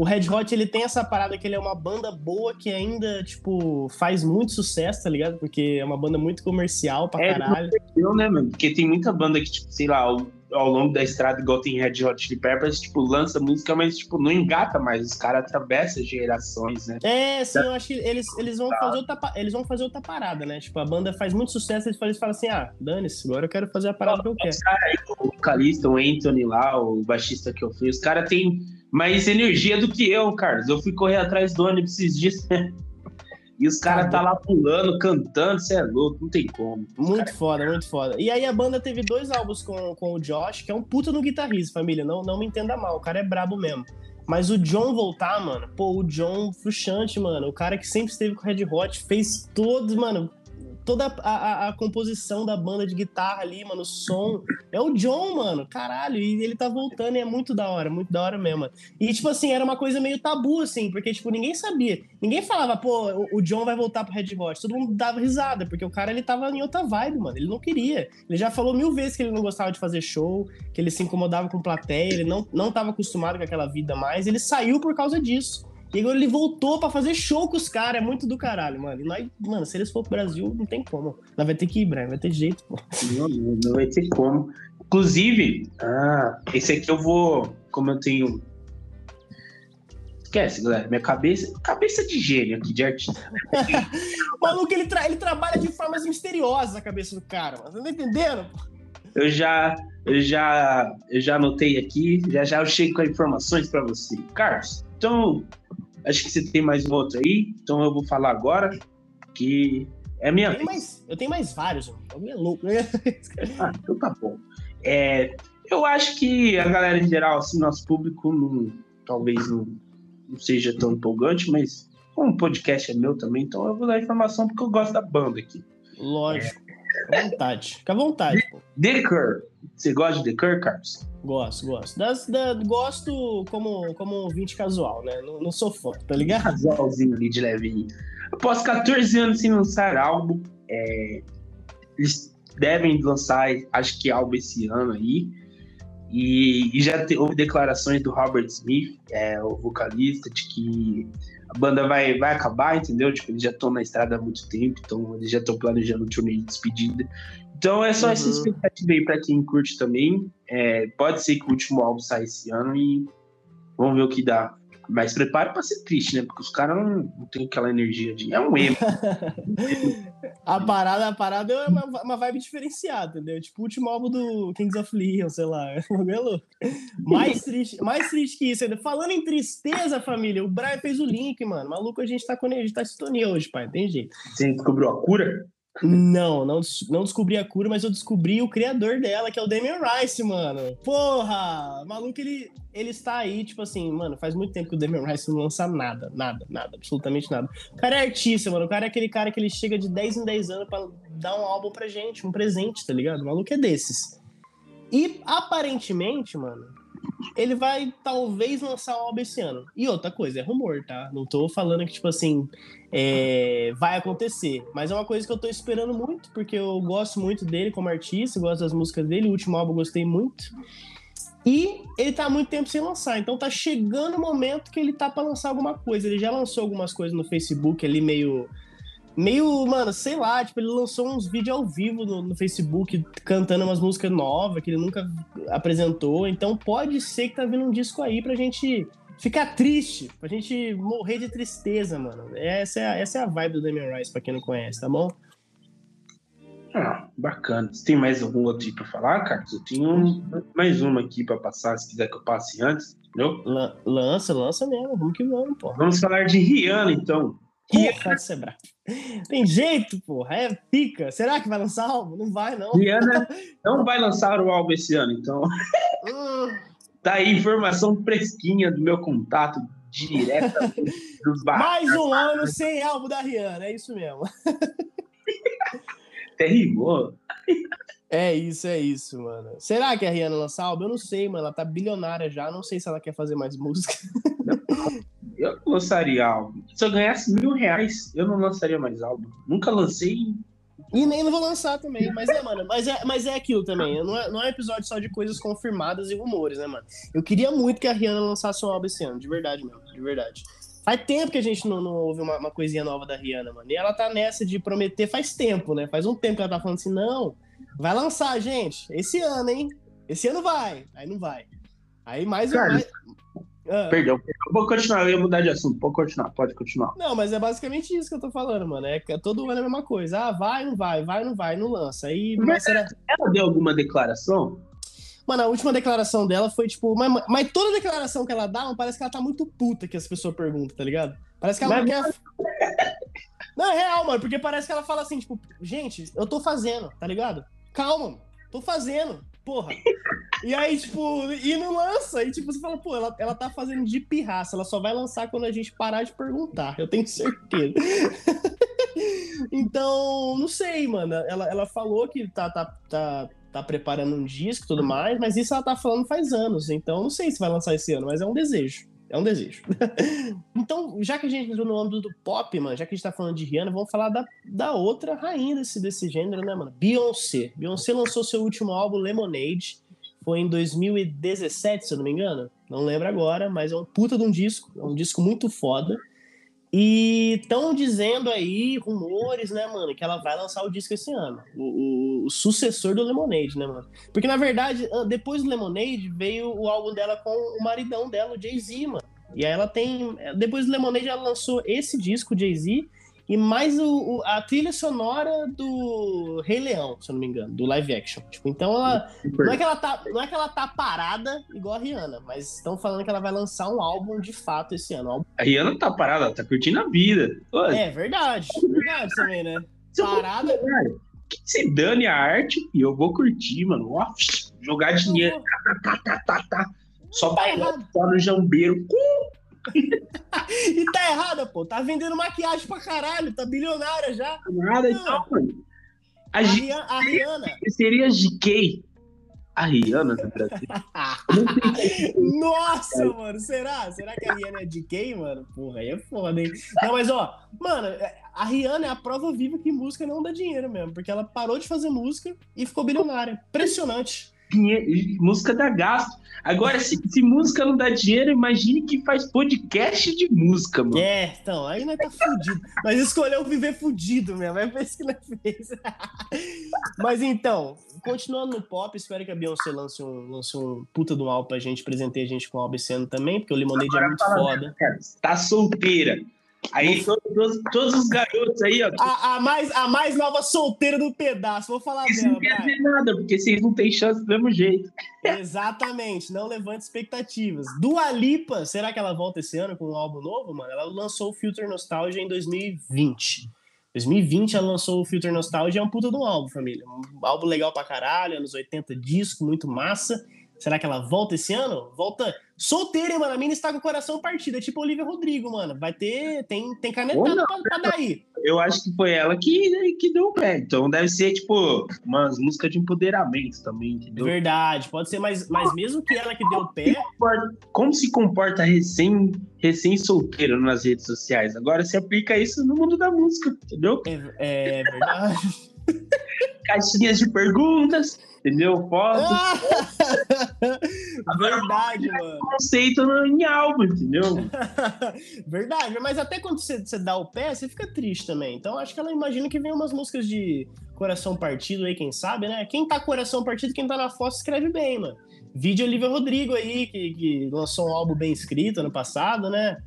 o Red Hot, ele tem essa parada que ele é uma banda boa que ainda, tipo, faz muito sucesso, tá ligado? Porque é uma banda muito comercial pra É, caralho. Eu, né, mano? Porque tem muita banda que, tipo, sei lá, ao longo da estrada, igual tem Red Hot Chili Peppers, tipo, lança música, mas, tipo, não engata mais. Os caras atravessam gerações, né? É, sim, eu acho que eles, eles, vão fazer outra, eles vão fazer outra parada, né? Tipo, a banda faz muito sucesso, eles falam, eles falam assim, ah, dane-se, agora eu quero fazer a parada que eu quero. Os caras o vocalista, o Anthony lá, o baixista que eu fui, os caras têm mais energia do que eu, Carlos. Eu fui correr atrás do ônibus esses dias. E os caras tá lá pulando, cantando, você é louco, não tem como. Muito foda, muito foda. E aí a banda teve dois álbuns com, com o Josh, que é um puta no guitarrista, família. Não, não me entenda mal, o cara é brabo mesmo. Mas o John voltar, mano, pô, o John frustrante, mano. O cara que sempre esteve com o Red Hot, fez todos, mano, toda a, a- a composição da banda de guitarra ali, mano, o som. É o John, mano, caralho. E ele tá voltando e é muito da hora, muito da hora mesmo. E, tipo assim, era uma coisa meio tabu, assim, porque, tipo, ninguém sabia. Ninguém falava, pô, o- o John vai voltar pro Red Hot. Todo mundo dava risada, porque o cara, ele tava em outra vibe, mano. Ele não queria. Ele já falou mil vezes que ele não gostava de fazer show, que ele se incomodava com plateia, ele não, não tava acostumado com aquela vida mais. Ele saiu por causa disso. E agora ele voltou pra fazer show com os caras. É muito do caralho, mano. E nós, mano, se eles for pro Brasil, não tem como. Nós vai ter que ir, Brian. Vai ter jeito, pô. Não, não, não vai ter como. Inclusive, ah, esse aqui eu vou, como eu tenho. Esquece, galera. Minha cabeça. Cabeça de gênio aqui, de artista. O maluco, ele, tra- ele trabalha de formas misteriosas a cabeça do cara, mano. Você tá entendendo? Eu já, eu já, eu já anotei aqui, já já eu chego com as informações para você. Carlos, então, acho que você tem mais um outro aí, então eu vou falar agora, que é minha Eu tenho mais, eu tenho mais vários, bagulho é louco, né? Ah, então tá bom. É, eu acho que a galera em geral, assim, nosso público, não, talvez não, não seja tão empolgante, mas como o podcast é meu também, então eu vou dar informação porque eu gosto da banda aqui. Lógico. Fica à vontade. Fica à vontade, pô. The Cure. Você gosta de The Cure, Carlos? Gosto, gosto. Das, da- gosto como, como ouvinte casual, né? Não, não sou fã, tá ligado? casalzinho ali de levinho. Após 14 anos sem lançar álbum, é, eles devem lançar, acho que álbum esse ano aí. E, e já te- houve declarações do Robert Smith, é, o vocalista, de que a banda vai, vai acabar, entendeu? Tipo, eles já estão na estrada há muito tempo, então eles já estão planejando o turnê de despedida. Então é só essa Uhum. expectativa aí pra quem curte também. É, pode ser que o último álbum saia esse ano e vamos ver o que dá. Mas prepare pra ser triste, né? Porque os caras não, não têm aquela energia de. É um emo. A parada, a parada é uma, uma vibe diferenciada, entendeu? Tipo o último álbum do Kings of Leon, sei lá. É. Mais triste, mais triste que isso. ainda. Falando em tristeza, família, o Brian fez o link, mano. Maluco, a gente tá com a gente tá em sintonia hoje, pai. Tem jeito. Você descobriu a cura? Não, não, não descobri a cura, mas eu descobri o criador dela, que é o Damian Rice, mano. Porra! Maluco, ele, ele está aí, tipo assim, mano, faz muito tempo que o Damian Rice não lança nada, nada, nada, absolutamente nada. O cara é artista, mano. O cara é aquele cara que ele chega de 10 em 10 anos pra dar um álbum pra gente, um presente, tá ligado? O maluco é desses. E aparentemente, mano, ele vai talvez lançar um álbum esse ano. E outra coisa, é rumor, tá? Não tô falando que, tipo assim, é, vai acontecer. Mas é uma coisa que eu tô esperando muito, porque eu gosto muito dele como artista, gosto das músicas dele. O último álbum eu gostei muito. E ele tá há muito tempo sem lançar, então tá chegando o momento que ele tá pra lançar alguma coisa. Ele já lançou algumas coisas no Facebook ali, meio. Meio, mano, sei lá, tipo, ele lançou uns vídeos ao vivo no, no Facebook cantando umas músicas novas que ele nunca apresentou. Então pode ser que tá vindo um disco aí pra gente ficar triste, pra gente morrer de tristeza, mano. Essa é a, essa é a vibe do Damian Rice, pra quem não conhece, tá bom? Ah, bacana. Você tem mais algum outro aí pra falar, Carlos? Eu tenho um- mais uma aqui pra passar, se quiser que eu passe antes, entendeu? Lan- lança, lança mesmo, vamos que vamos, pô. Vamos falar de Rihanna, então. Porra, bravo. Tem jeito, porra, é pica. Será que vai lançar álbum? Não vai, não. Rihanna não vai lançar o álbum esse ano, então tá aí informação fresquinha do meu contato direto dos Mais um ano sem álbum da Rihanna, é isso mesmo. Até rimou. É isso, é isso, mano. Será que a Rihanna lança álbum? Eu não sei, mano. Ela tá bilionária já. Não sei se ela quer fazer mais música. Eu não lançaria álbum. Se eu ganhasse mil reais, eu não lançaria mais álbum. Nunca lancei. E nem não vou lançar também. Mas é, mano. Mas é, mas é aquilo também. Não é, não é um episódio só de coisas confirmadas e rumores, né, mano? Eu queria muito que a Rihanna lançasse um álbum esse ano. De verdade mesmo. De verdade. Faz tempo que a gente não, não ouve uma, uma coisinha nova da Rihanna, mano. E ela tá nessa de prometer faz tempo, né? Faz um tempo que ela tá falando assim, não, vai lançar, gente. Esse ano, hein? Esse ano vai. Aí não vai. Aí mais... Cara, mais... Ah. Perdão, eu vou continuar, eu ia mudar de assunto. Pode continuar, pode continuar. Não, mas é basicamente isso que eu tô falando, mano. É que todo ano é a mesma coisa. Ah, vai, não vai, vai, não vai, não lança. Aí, mas será... Ela deu alguma declaração? Mano, a última declaração dela foi tipo. Mas, mas toda declaração que ela dá, mano, parece que ela tá muito puta que as pessoas perguntam, tá ligado? Parece que ela não Mas- quer. Não, é real, mano, porque parece que ela fala assim, tipo, gente, eu tô fazendo, tá ligado? Calma, mano, tô fazendo, porra. E aí, tipo, e não lança. E tipo, você fala, pô, ela, ela tá fazendo de pirraça, ela só vai lançar quando a gente parar de perguntar, eu tenho certeza. então, não sei, mano. Ela, ela falou que tá, tá, tá, tá preparando um disco e tudo mais, mas isso ela tá falando faz anos. Então, não sei se vai lançar esse ano, mas é um desejo. É um desejo. então, já que a gente entrou no âmbito do pop, mano, já que a gente tá falando de Rihanna, vamos falar da, da outra rainha desse, desse gênero, né, mano? Beyoncé. Beyoncé lançou seu último álbum, Lemonade. Foi em 2017, se eu não me engano. Não lembro agora, mas é um puta de um disco. É um disco muito foda. E estão dizendo aí, rumores, né, mano, que ela vai lançar o disco esse ano. O, o- o sucessor do Lemonade, né, mano? Porque, na verdade, depois do Lemonade, veio o álbum dela com o maridão dela, o Jay-Z, mano. E aí ela tem. Depois do Lemonade, ela lançou esse disco, Jay-Z, e mais o, o- a trilha sonora do Rei Leão, se eu não me engano, do live action. Tipo, então ela. Não é, que ela tá, não é que ela tá parada igual a Rihanna, mas estão falando que ela vai lançar um álbum de fato esse ano. Um A Rihanna tá parada, ela tá curtindo a vida. É verdade, verdade também, né? Parada. Que se dane a arte e eu vou curtir, mano. Ó, jogar dinheiro, tá, tá, tá, tá. Só Tá bailar errado. só no jambeiro. E tá errada, pô. Tá vendendo maquiagem pra caralho, tá bilionária já. Nada, então, mano. A A, G a Rihanna. seria GK. A Rihanna do Brasil. Nossa, mano, será? Será que a Rihanna é de quem, mano? Porra, aí é foda, hein? Não, mas ó, mano, a Rihanna é a prova viva que música não dá dinheiro mesmo, porque ela parou de fazer música e ficou bilionária. Impressionante. Música dá gasto. Agora, se, se música não dá dinheiro, imagine que faz podcast de música, mano. É, então, aí nós tá fudido. Mas escolheu viver fudido mesmo, é por isso que nós fez. Mas então, continuando no pop, espero que a Beyoncé lance um, lance um puta de um álbum pra gente, presenteie a gente com o álbum esse ano também, porque o Lemonade é muito foda. Cara, tá solteira. Aí todos, todos- os garotos aí, ó. A, a mais, a mais nova solteira do pedaço, vou falar Isso dela, não quer dizer nada, porque vocês não têm chance do mesmo jeito. Exatamente, não levante expectativas. Dua Lipa, será que ela volta esse ano com um álbum novo, mano? Ela lançou o Filter Nostalgia em 2020. 2020 ela lançou o Filter Nostalgia, é um puta de um álbum, família. Um álbum legal pra caralho, anos 80 disco, muito massa. Será que ela volta esse ano? Volta solteira, mano? A mina está com o coração partido, é tipo Olivia Rodrigo, mano. Vai ter, tem, tem não. pra, pra dar aí. Eu acho que foi ela que, que deu o pé. Então deve ser, tipo, umas músicas de empoderamento também, entendeu? Verdade, pode ser, mas, mas mesmo que ela que deu o pé, Como se comporta recém, recém solteiro nas redes sociais? Agora se aplica isso no mundo da música, entendeu? é, é verdade. Caixinhas de perguntas, entendeu? Fotos, Verdade, mano. conceito em álbum, entendeu? Verdade, mas até quando você, você dá o pé, você fica triste também. Então acho que ela imagina que vem umas músicas de coração partido aí, quem sabe, né? Quem tá com coração partido, quem tá na foto escreve bem, mano. Vídeo Olivia Rodrigo aí, que, que lançou um álbum bem escrito ano passado, né?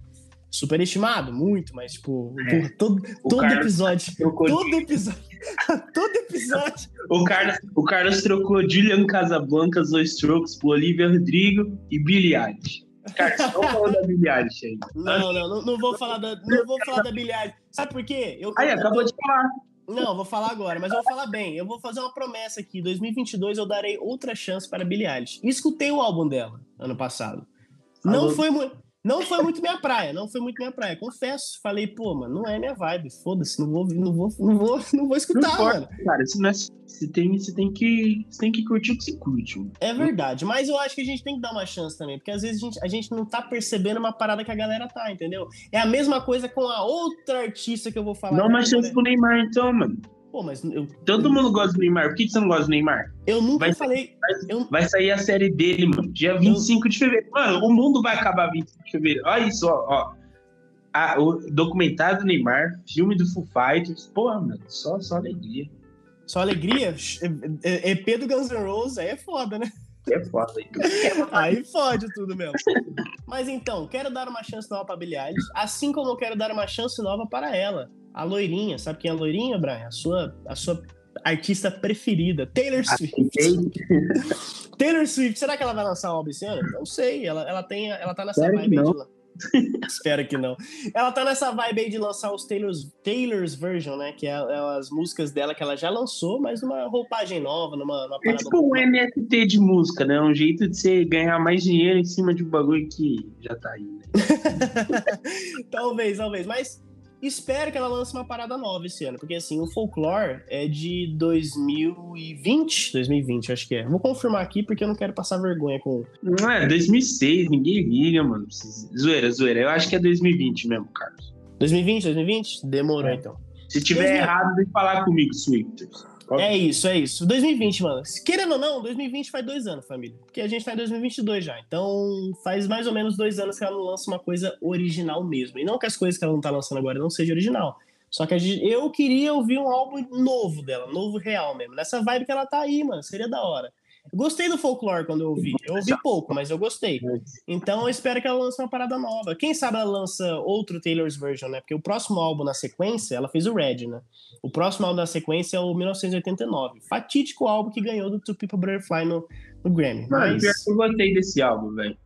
Superestimado, muito, mas, tipo, É. todo, O todo episódio. Todo episódio. todo episódio. o, Carlos, o Carlos trocou Julian Casablancas, Os Strokes, por Olivia Rodrigo e Billie Eilish. Carlos, não falando da Billie Eilish aí. Não, não, não, não vou falar da, não vou falar da Billie Eilish. Sabe por quê? Eu, Aí, eu- acabou de falar. Não, vou falar agora, mas eu vou falar bem. Eu vou fazer uma promessa aqui. 2022 eu darei outra chance para Billie Eilish. Escutei o álbum dela ano passado. Não foi muito. Não foi muito minha praia, não foi muito minha praia. Confesso, falei, pô, mano, não é minha vibe. Foda-se, não vou, não vou, não vou, não vou escutar, Não importa, mano. cara, isso não é, você, tem, você, tem que, você tem que curtir o que você curte. mano. É verdade, mas eu acho que a gente tem que dar uma chance também, porque às vezes a gente, a gente não tá percebendo uma parada que a galera tá, entendeu? É a mesma coisa com a outra artista que eu vou falar. Dá uma a chance pro Neymar, então, mano. Pô, mas eu, Todo mundo gosta do Neymar. Por que, você não gosta do Neymar? eu nunca Vai- falei. Eu, Vai sair a série dele, mano, dia 25 de fevereiro. Mano, o mundo vai acabar 25 de fevereiro. Olha isso, ó. ó. Ah, o documentário do Neymar, filme do Foo Fighters. Porra, mano, só, só alegria. só alegria? É- é- EP do Guns N' Roses aí é foda, né? É foda aí. Aí fode tudo mesmo. Mas então, quero dar uma chance nova pra Billie Eilish, assim como eu quero dar uma chance nova para ela, a loirinha. Sabe quem é a loirinha, Brian? A sua, a sua artista preferida, Taylor Swift. Taylor Swift, será que ela vai lançar um álbum esse ano? Não sei, ela, ela, tem, ela tá nessa vibe aí de lan- Espero que não. Ela tá nessa vibe aí de lançar os Taylor's, Taylor's Version, né? Que é, é as músicas dela que ela já lançou, mas numa roupagem nova, numa, numa É tipo um NFT de música, né? Um jeito de você ganhar mais dinheiro em cima de um bagulho que já tá aí, né? talvez, talvez. Mas espero que ela lance uma parada nova esse ano. Porque assim, o Folklore é de 2020. 2020, acho que é. Vou confirmar aqui porque eu não quero passar vergonha com. Não é, 2006, ninguém liga, mano. Zoeira, zoeira. Eu acho que é 2020 mesmo, Carlos. 2020, 2020? Demorou É. então. Se tiver 2000. errado, vem falar comigo, Swifters. É isso, é isso. 2020, mano. Querendo ou não, 2020 faz dois anos, família. Porque a gente tá em 2022 já. Então faz mais ou menos dois anos que ela não lança uma coisa original mesmo. E não que as coisas que ela não tá lançando agora não sejam original. Só que gente- eu queria ouvir um álbum novo dela, novo real mesmo. Nessa vibe que ela tá aí, mano. Seria da hora. Gostei do folklore quando eu ouvi. Eu ouvi pouco, mas eu gostei. Então eu espero que ela lance uma parada nova. Quem sabe ela lança outro Taylor's Version, né? Porque o próximo álbum na sequência, ela fez o Red, né? O próximo álbum da sequência é o 1989. Fatídico álbum que ganhou do Two People Butterfly no, no Grammy. Mano, Mas. eu gostei desse álbum, velho.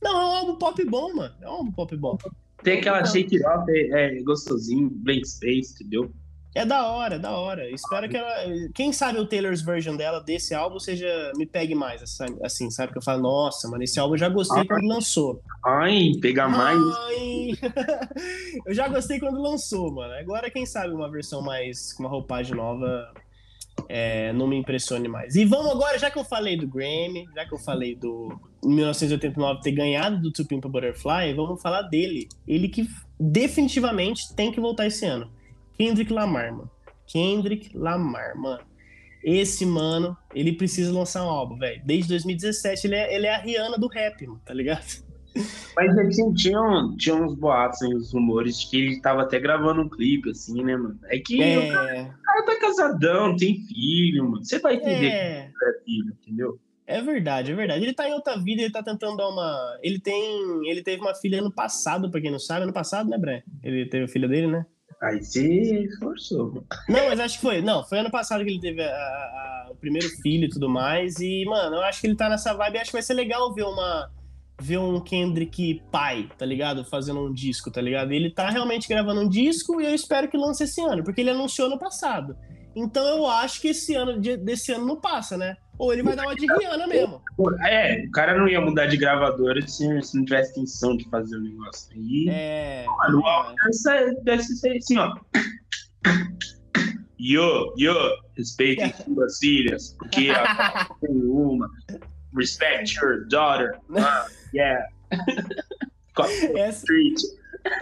Não, é um álbum pop bom, mano. É um álbum pop bom. Tem aquela Shake It Off, é, é gostosinho, blank space, entendeu? É da hora, é da hora. Espero que ela. Quem sabe o Taylor's version dela desse álbum seja. Me pegue mais, assim, sabe? Que eu falo, nossa, mano, esse álbum eu já gostei Ah, quando lançou. Ai, pegar mais. Ai. eu já gostei quando lançou, mano. Agora, quem sabe uma versão mais. com uma roupagem nova. é, não me impressione mais. E vamos agora, já que eu falei do Grammy, já que eu falei do 1989 ter ganhado do Two Pimp a Butterfly, vamos falar dele. Ele que definitivamente tem que voltar esse ano. Kendrick Lamar, mano. Kendrick Lamar, mano. Esse mano, ele precisa lançar um álbum, velho. Desde 2017, ele é, ele é a Rihanna do rap, mano, tá ligado? Mas assim, tinha, tinha uns boatos, hein, uns rumores de que ele tava até gravando um clipe, assim, né, mano? É que o É, cara tá casadão, tem filho, mano. Você vai entender é, que é filho, entendeu? é verdade, é verdade. Ele tá em outra vida, ele tá tentando dar uma. Ele tem. Ele teve uma filha ano passado, pra quem não sabe, ano passado, né, Bré? Ele teve a filha dele, né? Aí esforçou, mano. Não, mas acho que foi. Não, foi ano passado que ele teve a- a- o primeiro filho e tudo mais. E, mano, eu acho que ele tá nessa vibe. Acho que vai ser legal ver uma. Ver um Kendrick pai, tá ligado? Fazendo um disco, tá ligado? Ele tá realmente gravando um disco e eu espero que lance esse ano, porque ele anunciou no passado. Então eu acho que esse ano, de- desse ano não passa, né? Ou ele vai dar uma de Rihanna mesmo. É, o cara não ia mudar de gravadora se, se não tivesse intenção de fazer o negócio. Aí, É. mano, o álbum deve, ser assim, ó. Yo, yo, respeitem suas filhas, porque a tem uma. Respect your daughter. Ah, yeah. Essa, Street.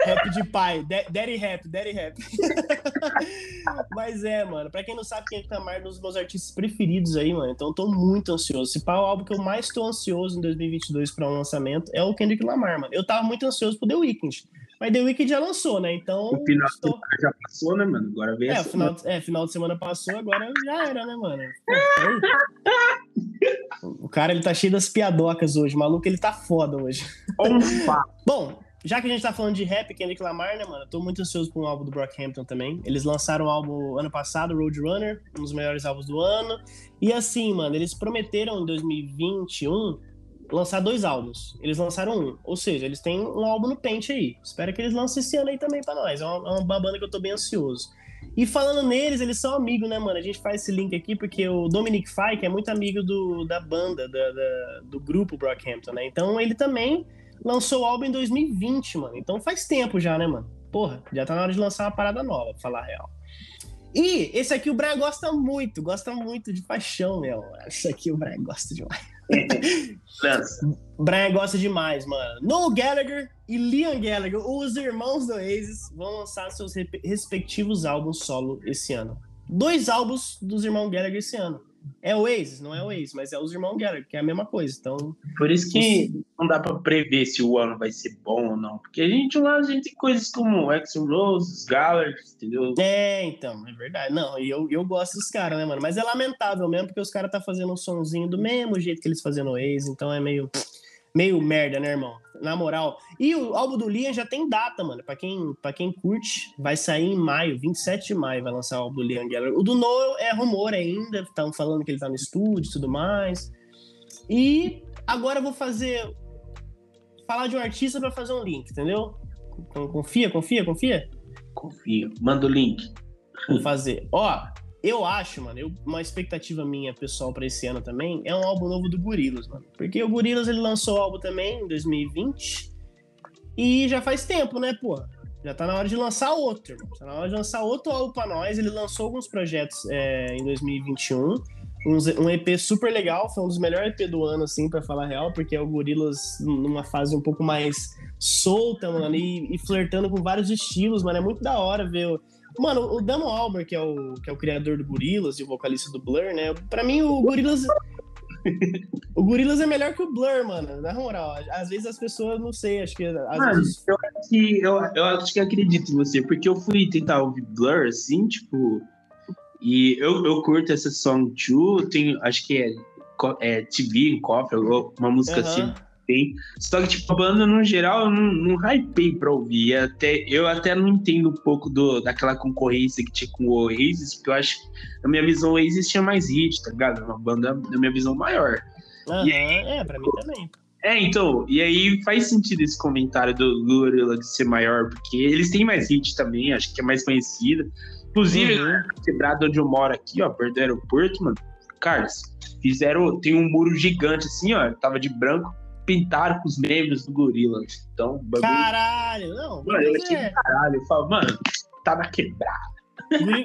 Rap de pai, Da- Daddy Rap, Daddy Rap. Mas é, mano, pra quem não sabe, Kendrick Lamar é um dos meus artistas preferidos aí, mano. Então eu tô muito ansioso. Se pá, o álbum que eu mais tô ansioso em 2022 pra um lançamento é o Kendrick Lamar, mano. Eu tava muito ansioso pro The Weeknd. Mas The Weeknd já lançou, né? Então. O final de estou- semana já passou, né, mano? Agora vem É, o final, de- é, final de semana passou, agora já era, né, mano? O cara, ele tá cheio das piadocas hoje. O maluco, ele tá foda hoje. Bom, já que a gente tá falando de rap, Kendrick Lamar, né, mano? Eu tô muito ansioso por um álbum do Brockhampton também. Eles lançaram o álbum ano passado, Roadrunner, um dos melhores álbuns do ano. E assim, mano, eles prometeram em 2021 lançar dois álbuns. Eles lançaram um. Ou seja, eles têm um álbum no pente aí. Espero que eles lancem esse ano aí também pra nós. É uma, é uma banda que eu tô bem ansioso. E falando neles, eles são amigos, né, mano? A gente faz esse link aqui porque o Dominic Fike é muito amigo do, da banda, da- da- do grupo Brockhampton, né? Então ele também lançou o álbum em 2020, mano. Então faz tempo já, né, mano? Porra, já tá na hora de lançar uma parada nova, pra falar a real. E esse aqui o Brian gosta muito, gosta muito de paixão, meu. Esse aqui o Brian gosta demais. Brian gosta demais, mano. Noel Gallagher e Liam Gallagher, os irmãos do Oasis, vão lançar seus respectivos álbuns solo esse ano. Dois álbuns dos irmãos Gallagher esse ano. É o Oasis, não é o Oasis, mas é os irmãos Gallagher, que é a mesma coisa. Então, por isso que não dá para prever se o ano vai ser bom ou não, porque a gente lá a gente tem coisas como Axl Rose, Gallagher, entendeu? É, então, é verdade. Não, e eu, eu gosto dos caras, né, mano? Mas é lamentável mesmo, porque os caras tá fazendo um sonzinho do mesmo jeito que eles faziam no Oasis, então é meio meio merda, né, irmão? Na moral. E o álbum do Liam já tem data, mano. Pra quem, pra quem curte, vai sair em maio, 27 de maio vai lançar o álbum do Liam Gallagher. O do Noel é rumor ainda, estão falando que ele tá no estúdio e tudo mais. E agora eu vou fazer. Falar de um artista para fazer um link, entendeu? Confia, confia, confia? Confia. Manda o link. Vou fazer. Ó, eu acho, mano, eu, uma expectativa minha pessoal para esse ano também é um álbum novo do Gorillaz, mano. Porque o Gorillaz ele lançou o álbum também em 2020 e já faz tempo, né, pô? Já tá na hora de lançar outro. Tá na hora de lançar outro álbum pra nós. Ele lançou alguns projetos é, em 2021. Um, EP super legal, foi um dos melhores EP do ano, assim, para falar real, porque é o Gorillaz numa fase um pouco mais solta, mano, e, e flertando com vários estilos, mano. É muito da hora ver Mano, o Damon Albarn, que é o, que é o criador do Gorillaz e o vocalista do Blur, né? Pra mim, o Gorillaz. o Gorillaz é melhor que o Blur, mano. Na moral, às vezes as pessoas não sei, acho que. Às mano, vezes... eu, acho que, eu, eu acho que acredito em você, porque eu fui tentar ouvir Blur, assim, tipo. E eu, eu curto essa Song 2, tem, acho que é, é TV, Coffee, uma música uh -huh. assim tem. Só que, tipo, a banda, no geral, eu não, não hypei pra ouvir. Até, eu até não entendo um pouco do, daquela concorrência que tinha com o Oasis, porque eu acho que, na minha visão, o Oasis tinha mais hit, tá ligado? Uma banda, na minha visão, maior. Uhum, e aí, é, pra mim também. É, então, e aí faz sentido esse comentário do Gorilla de ser maior, porque eles têm mais hit também, acho que é mais conhecida. Inclusive, uhum. quebrado onde eu moro aqui, ó, perto do aeroporto, mano, Carlos, fizeram, tem um muro gigante assim, ó, tava de branco, pintaram com os membros do Gorillaz. Então, bagulho... Caralho, não. Mano, eu achei é... caralho. Eu falo, mano, tá na quebrada.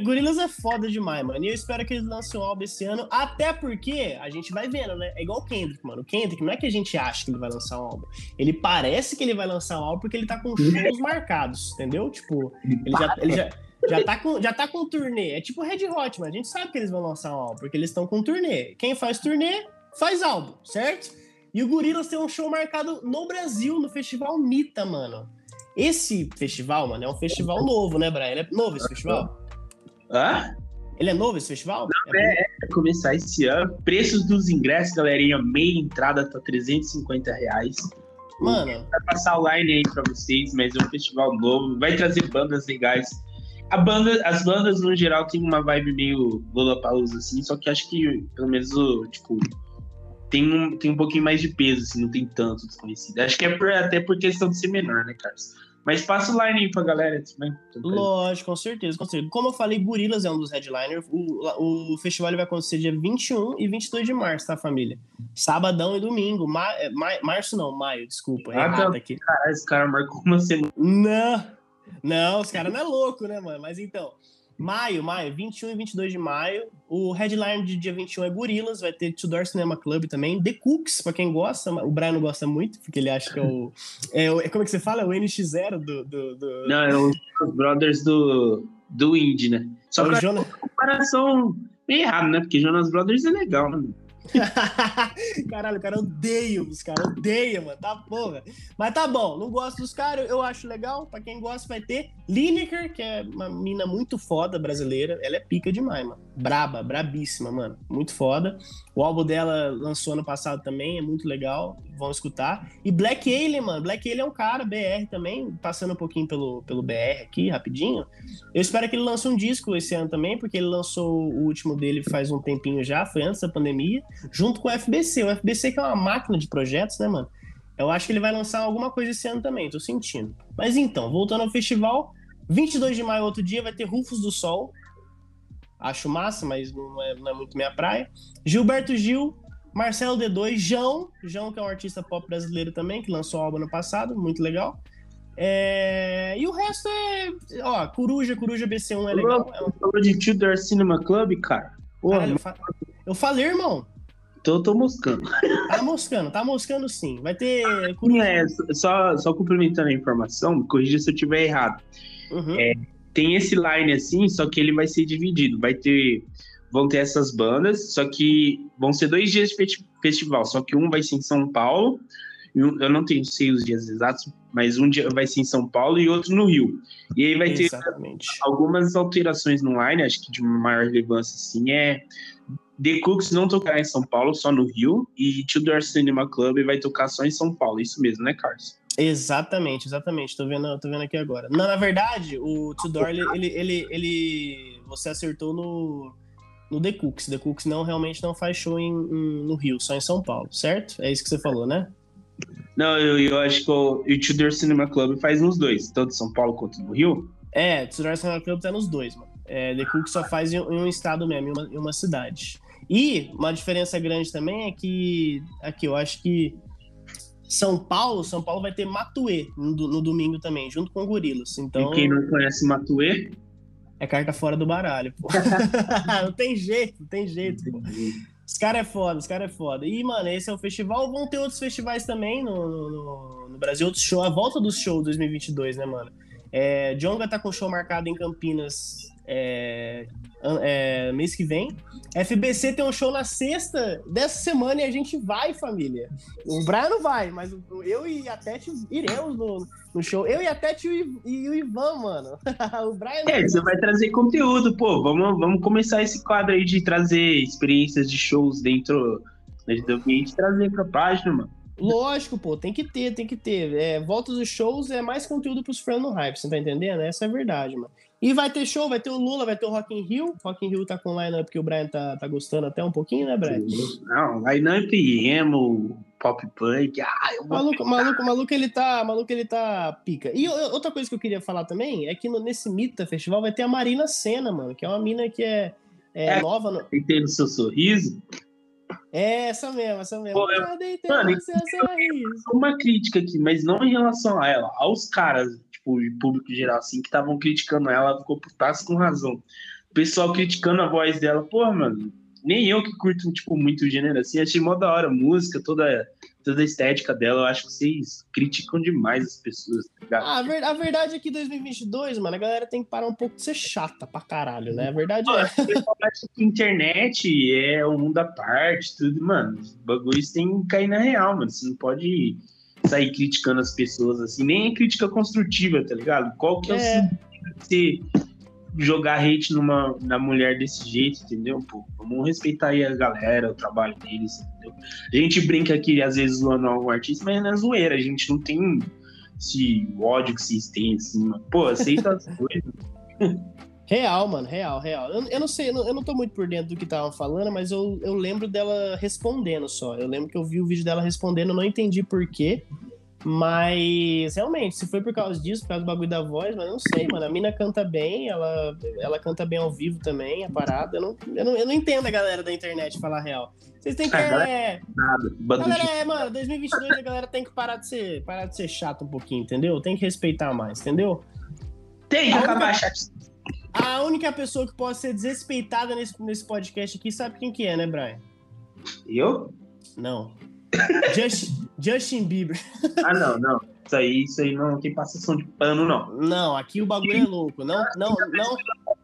Gorillaz é foda demais, mano. E eu espero que eles lancem um álbum esse ano, até porque a gente vai vendo, né? É igual o Kendrick, mano. O Kendrick não é que a gente acha que ele vai lançar um álbum. Ele parece que ele vai lançar um álbum porque ele tá com shows marcados, entendeu? Tipo, ele já, ele já, já, tá com, já tá com turnê. É tipo Red Hot, mano. A gente sabe que eles vão lançar um álbum, porque eles estão com turnê. Quem faz turnê, faz álbum, certo? E o Gorillaz tem um show marcado no Brasil, no Festival Mita, mano. Esse festival, mano, é um festival novo, né, Brian? Ele é novo esse festival? Hã? Ele é novo esse festival? Não, é, é, é começar esse ano. Preços dos ingressos, galerinha, meia entrada tá 350 reais. Mano. Vai passar o line aí pra vocês, mas é um festival novo. Vai trazer bandas legais. A banda, as bandas, no geral, tem uma vibe meio Lollapalooza, assim, só que acho que, pelo menos, o, tipo, tem um, tem um pouquinho mais de peso, assim, não tem tanto desconhecido. Acho que é por, até por questão de ser menor, né, Carlos? Mas passa o line aí pra galera também. Lógico, com certeza, com certeza. Como eu falei, Gorilas é um dos headliners. O, o festival vai acontecer dia 21 e 22 de março, tá, família? Sabadão e domingo. Ma, é, ma, março não, maio, desculpa. Ah, tá. aqui. Caralho, esse cara marcou uma semana. Não, não, os caras não é louco, né, mano? Mas então, Maio, maio, 21 e 22 de maio. O headline de dia 21 é Gorilas, vai ter Tudor Cinema Club também. The Cooks, pra quem gosta. O Brian não gosta muito, porque ele acha que é o. É, o, como é que você fala? É o NX0 do, do, do... Não, é os Brothers do, do Indie, né? Só é que Jonas... comparação meio errada, né? Porque Jonas Brothers é legal, né? Caralho, o cara odeia os caras, odeia, mano. Tá porra. Mas tá bom, não gosto dos caras, eu acho legal. Pra quem gosta, vai ter Lineker, que é uma mina muito foda brasileira. Ela é pica demais, mano. Braba, brabíssima, mano. Muito foda. O álbum dela lançou ano passado também, é muito legal. Vão escutar. E Black Alien, mano. Black Alien é um cara, BR também, passando um pouquinho pelo, pelo BR aqui, rapidinho. Eu espero que ele lance um disco esse ano também, porque ele lançou o último dele faz um tempinho já, foi antes da pandemia junto com o FBC. O FBC que é uma máquina de projetos, né, mano? Eu acho que ele vai lançar alguma coisa esse ano também, tô sentindo. Mas então, voltando ao festival, 22 de maio, outro dia, vai ter Rufos do Sol. Acho massa, mas não é, não é muito minha praia. Gilberto Gil, Marcelo D2, João, João que é um artista pop brasileiro também, que lançou álbum ano passado, muito legal. É... E o resto é. Ó, Coruja, Coruja BC1 é legal. É. Falou de Tudor Cinema Club, cara. Porra, Caralho, eu, fa... eu falei, irmão. Tô, tô moscando. Tá moscando, tá moscando sim. Vai ter. É, só, só complementando a informação, corrija se eu estiver errado. Uhum. É, tem esse line assim, só que ele vai ser dividido. Vai ter. Vão ter essas bandas, só que vão ser dois dias de festival. Só que um vai ser em São Paulo eu não tenho sei os dias exatos, mas um dia vai ser em São Paulo e outro no Rio. E aí vai Exatamente. ter algumas alterações no line, acho que de maior relevância, assim, é The Cooks não tocará em São Paulo, só no Rio, e Tudor Cinema Club vai tocar só em São Paulo, isso mesmo, né, Carlos? Exatamente, exatamente, tô vendo, tô vendo aqui agora. Não, na verdade, o Tudor, ele, ele, ele, ele você acertou no, no The Cooks. The Cooks não, realmente não faz show em, em, no Rio, só em São Paulo, certo? É isso que você falou, né? Não, eu, eu acho que o, o Tudor Cinema Club faz nos dois, tanto São Paulo quanto no Rio. É, o Tudor Cinema Club tá nos dois, mano. É, The Cook só faz em, em um estado mesmo, em uma, em uma, cidade. E uma diferença grande também é que, aqui, eu acho que São Paulo, São Paulo vai ter Matuê no, no domingo também, junto com Gorilas. Então, e quem não conhece Matuê? É carta fora do baralho, pô. não tem jeito, não tem jeito, pô. Os caras é foda, os caras é foda. E, mano, esse é o festival. Vão ter outros festivais também no, no, no Brasil, outros shows. A volta dos shows 2022, né, mano? É, Jonga tá com show marcado em Campinas é, é, mês que vem. FBC tem um show na sexta dessa semana e a gente vai, família. O Brian não vai, mas eu e a Tete iremos no, no show. Eu e a Tete e o Ivan, mano. o Brian É, você vai trazer conteúdo, pô. Vamos, vamos começar esse quadro aí de trazer experiências de shows dentro do ambiente trazer pra página, mano. Lógico, pô, tem que ter, tem que ter. É, volta dos shows é mais conteúdo pros fãs no hype, você tá entendendo? Essa é a verdade, mano. E vai ter show, vai ter o Lula, vai ter o Rock in Rio. Rock in Rio tá com line-up que o Brian tá, tá gostando até um pouquinho, né, Brian? Não, line-up emo, pop punk. Ah, eu maluco, maluco, maluco, ele tá, maluco, ele tá pica. E outra coisa que eu queria falar também é que no, nesse Mita Festival vai ter a Marina Senna, mano, que é uma mina que é, é, é nova. No... E tem no seu sorriso. É, essa mesmo, essa mesmo. Pô, eu, mano, uma crítica aqui, mas não em relação a ela, aos caras, tipo, público geral, assim, que estavam criticando ela, ela ficou putaça com razão. O pessoal criticando a voz dela, porra, mano, nem eu que curto, tipo, muito gênero assim, achei mó da hora a música, toda toda a estética dela, eu acho que vocês criticam demais as pessoas, tá ah, a, verdade é que 2022, mano, a galera tem que parar um pouco de ser chata pra caralho, né? A verdade é. acho que internet é um mundo à parte, tudo, mano. Os bagulhos tem que cair na real, mano. Você não pode sair criticando as pessoas assim, nem é crítica construtiva, tá ligado? Qual que é, é. o sentido de ser jogar hate numa, na mulher desse jeito, entendeu? Pô, vamos respeitar aí a galera, o trabalho deles, entendeu? A gente brinca aqui, às vezes, zoando algum artista, mas é zoeira, a gente não tem esse ódio que vocês têm, assim, mano. Pô, aceita as coisas. Real, mano, real, real. Eu, eu não sei, eu não, eu não tô muito por dentro do que estavam falando, mas eu, eu lembro dela respondendo só. Eu lembro que eu vi o vídeo dela respondendo, não entendi por quê. Mas, realmente, se foi por causa disso, por causa do bagulho da voz, mas eu não sei, mano. A mina canta bem, ela, ela canta bem ao vivo também, a parada. Eu não, eu não, eu não entendo a galera da internet falar real. Vocês têm que. É, nada. Galera, é, mano, 2022 a galera tem que parar de, ser, parar de ser chato um pouquinho, entendeu? Tem que respeitar mais, entendeu? Tem que acabar chato. A única pessoa que pode ser desrespeitada nesse, nesse podcast aqui, sabe quem que é, né, Brian? Eu? Não. Justin, Justin Bieber. Ah, não, não. Isso aí, isso aí não tem passação de pano, não. Não, aqui o bagulho é louco. Não, não, não.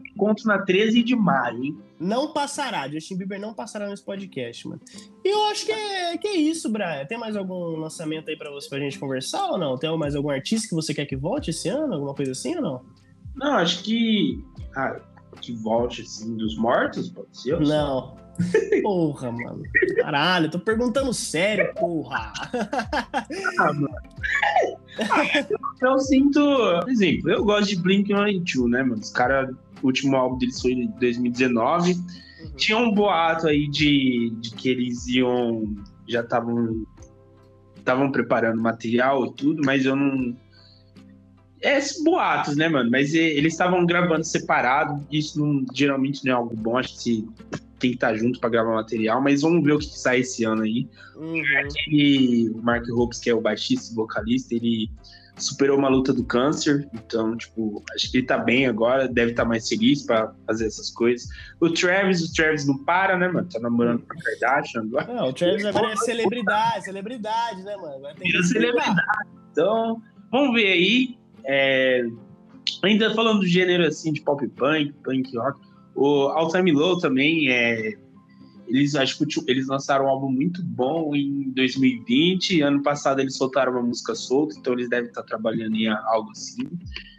Encontro na 13 de maio, hein? Não passará. Justin Bieber não passará nesse podcast, mano. E eu acho que é, que é isso, Brian. Tem mais algum lançamento aí pra você pra gente conversar ou não? Tem mais algum artista que você quer que volte esse ano? Alguma coisa assim ou não? Não, acho que. Ah, que volte assim dos mortos, pode ser? Não. Porra, mano. Caralho, tô perguntando sério, porra. Ah, mano. eu sinto. Por exemplo, eu gosto de Blink-182, né, mano? Os caras, o último álbum deles foi em 2019. Uhum. Tinha um boato aí de, de que eles iam. Já estavam. Estavam preparando material e tudo, mas eu não. É boatos, né, mano? Mas eles estavam gravando separado. Isso não, geralmente não é algo bom. Acho que se tem que estar junto para gravar material, mas vamos ver o que, que sai esse ano aí. Uhum. E o Mark Hoppes, que é o baixista e vocalista, ele superou uma luta do câncer, então, tipo, acho que ele tá bem agora, deve estar tá mais feliz para fazer essas coisas. O Travis, o Travis não para, né, mano? Tá namorando com a Kardashian agora. Não, o Travis agora é celebridade, celebridade, né, mano? Agora tem que celebridade. Então, vamos ver aí. É... Ainda falando do gênero assim de pop punk, punk rock, o All Time Low também é eles acho que eles lançaram um álbum muito bom em 2020. Ano passado eles soltaram uma música solta, então eles devem estar trabalhando em algo assim.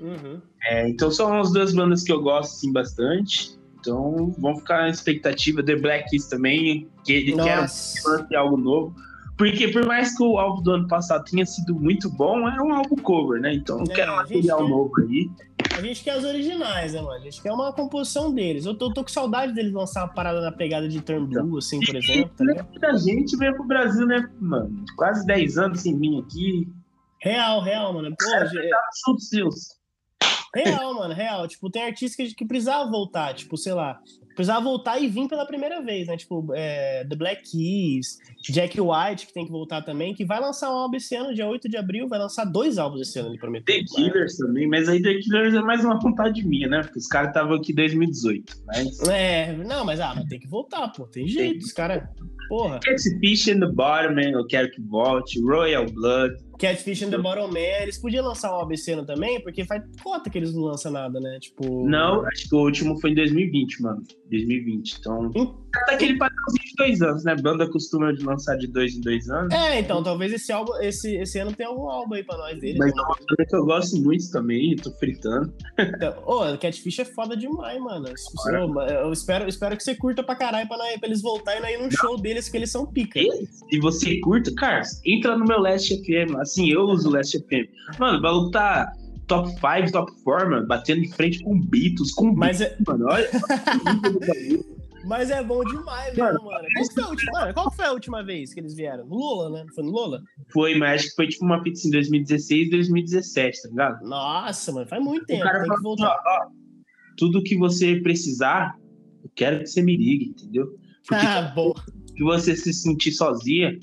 Uhum. É, então são as duas bandas que eu gosto assim, bastante. Então vamos ficar na expectativa. The Black Keys também, que ele Nossa. quer algo novo. Porque por mais que o álbum do ano passado tenha sido muito bom, era um álbum cover, né? Então eu É, quero gente material novo aí. A gente quer os originais, né, mano? A gente quer uma composição deles. Eu tô, tô com saudade deles lançar uma parada na pegada de Turn Blue, assim, por exemplo, tá ligado? Muita gente veio pro Brasil, né, mano? Quase 10 anos sem vir aqui. Real, real, mano. Pô, ge- Assuntos seus. real, mano, real. Tipo, tem artistas que, que precisava voltar, tipo, sei lá, precisava voltar e vir pela primeira vez, né? Tipo, é, The Black Keys, Jack White, que tem que voltar também, que vai lançar um álbum esse ano, dia 8 de abril, vai lançar dois álbuns esse ano, ele prometeu. The Killers também, mas aí The Killers é mais uma vontade minha, né? Porque os caras estavam aqui em 2018. Mas. É, não, mas ah, mas tem que voltar, pô. Tem jeito, os caras. Porra. Catfish in the Bottom, man, eu quero que volte. Royal Blood. Catfish and the Bottom Man, eles podiam lançar um ano também, porque faz cota que eles não lançam nada, né? Tipo. Não, acho que o último foi em 2020, mano. 2020. Então. Hum. Tá aquele padrãozinho de dois anos, né? Banda costuma de lançar de dois em dois anos. É, então, talvez esse álbum, esse, esse ano tenha algum álbum aí pra nós deles. Mas é alguma uma banda que eu gosto muito também, tô fritando. Então, Ô, Catfish é foda demais, mano. Eu, eu espero, eu espero que você curta pra caralho pra, nós- pra eles voltarem aí num show deles, que eles são pica. Se você curta, cara, entra no meu Last FM. Assim, eu uso o Last FM. Mano, o maluco tá top 5, top 4, mano, batendo de frente com Beatles, com Mas é, Beatles, mano. Olha. mas é bom demais, Mano, mesmo, mano. Qual foi, a última, mano, qual foi a última vez que eles vieram? No Lula, né? Foi no Lula? Foi, mas acho que foi tipo uma pizza em 2016, 2017, tá ligado? Nossa, mano, faz muito tempo. o cara Tem falou que assim, voltar. ó, ó, tudo que você precisar, eu quero que você me ligue, entendeu? Porque Ah, bom. Se você se sentir sozinha,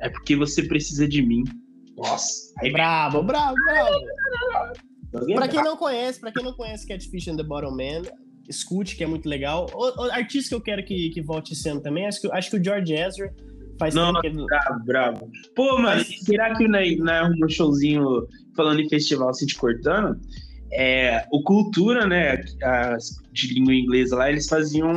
é porque você precisa de mim. Nossa, aí Bravo, bravo, bravo. Pra quem não conhece, pra quem não conhece Catfish and the Bottom Man, escute, que é muito legal. O, o artista que eu quero que, que volte ano também, acho que, acho que o George Ezra faz Não, tempo que bravo, bravo. Pô, Mas- será que não é, não é um showzinho falando em festival assim te cortando? É, o Cultura, né, as- de língua inglesa lá, eles faziam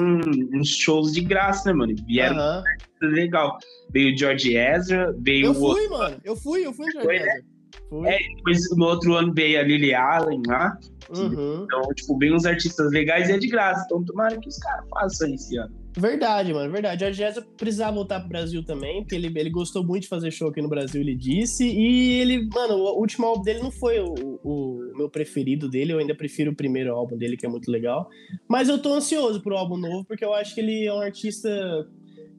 uns shows de graça, né, mano? E Vieram Aham. legal. Veio o George Ezra, veio Eu o outro. fui, mano. Eu fui, eu fui George Foi, né? Ezra. Fui. É, Depois, no outro ano, veio a Lily Allen lá. Uhum. Então, tipo, veio uns artistas legais e é de graça. Então, tomara que os caras façam esse ano. Verdade, mano, verdade. George Ezra precisava voltar pro Brasil também, porque ele, ele gostou muito de fazer show aqui no Brasil, ele disse. E ele, mano, o último álbum dele não foi o, o meu preferido dele, eu ainda prefiro o primeiro álbum dele, que é muito legal. Mas eu tô ansioso pro álbum novo, porque eu acho que ele é um artista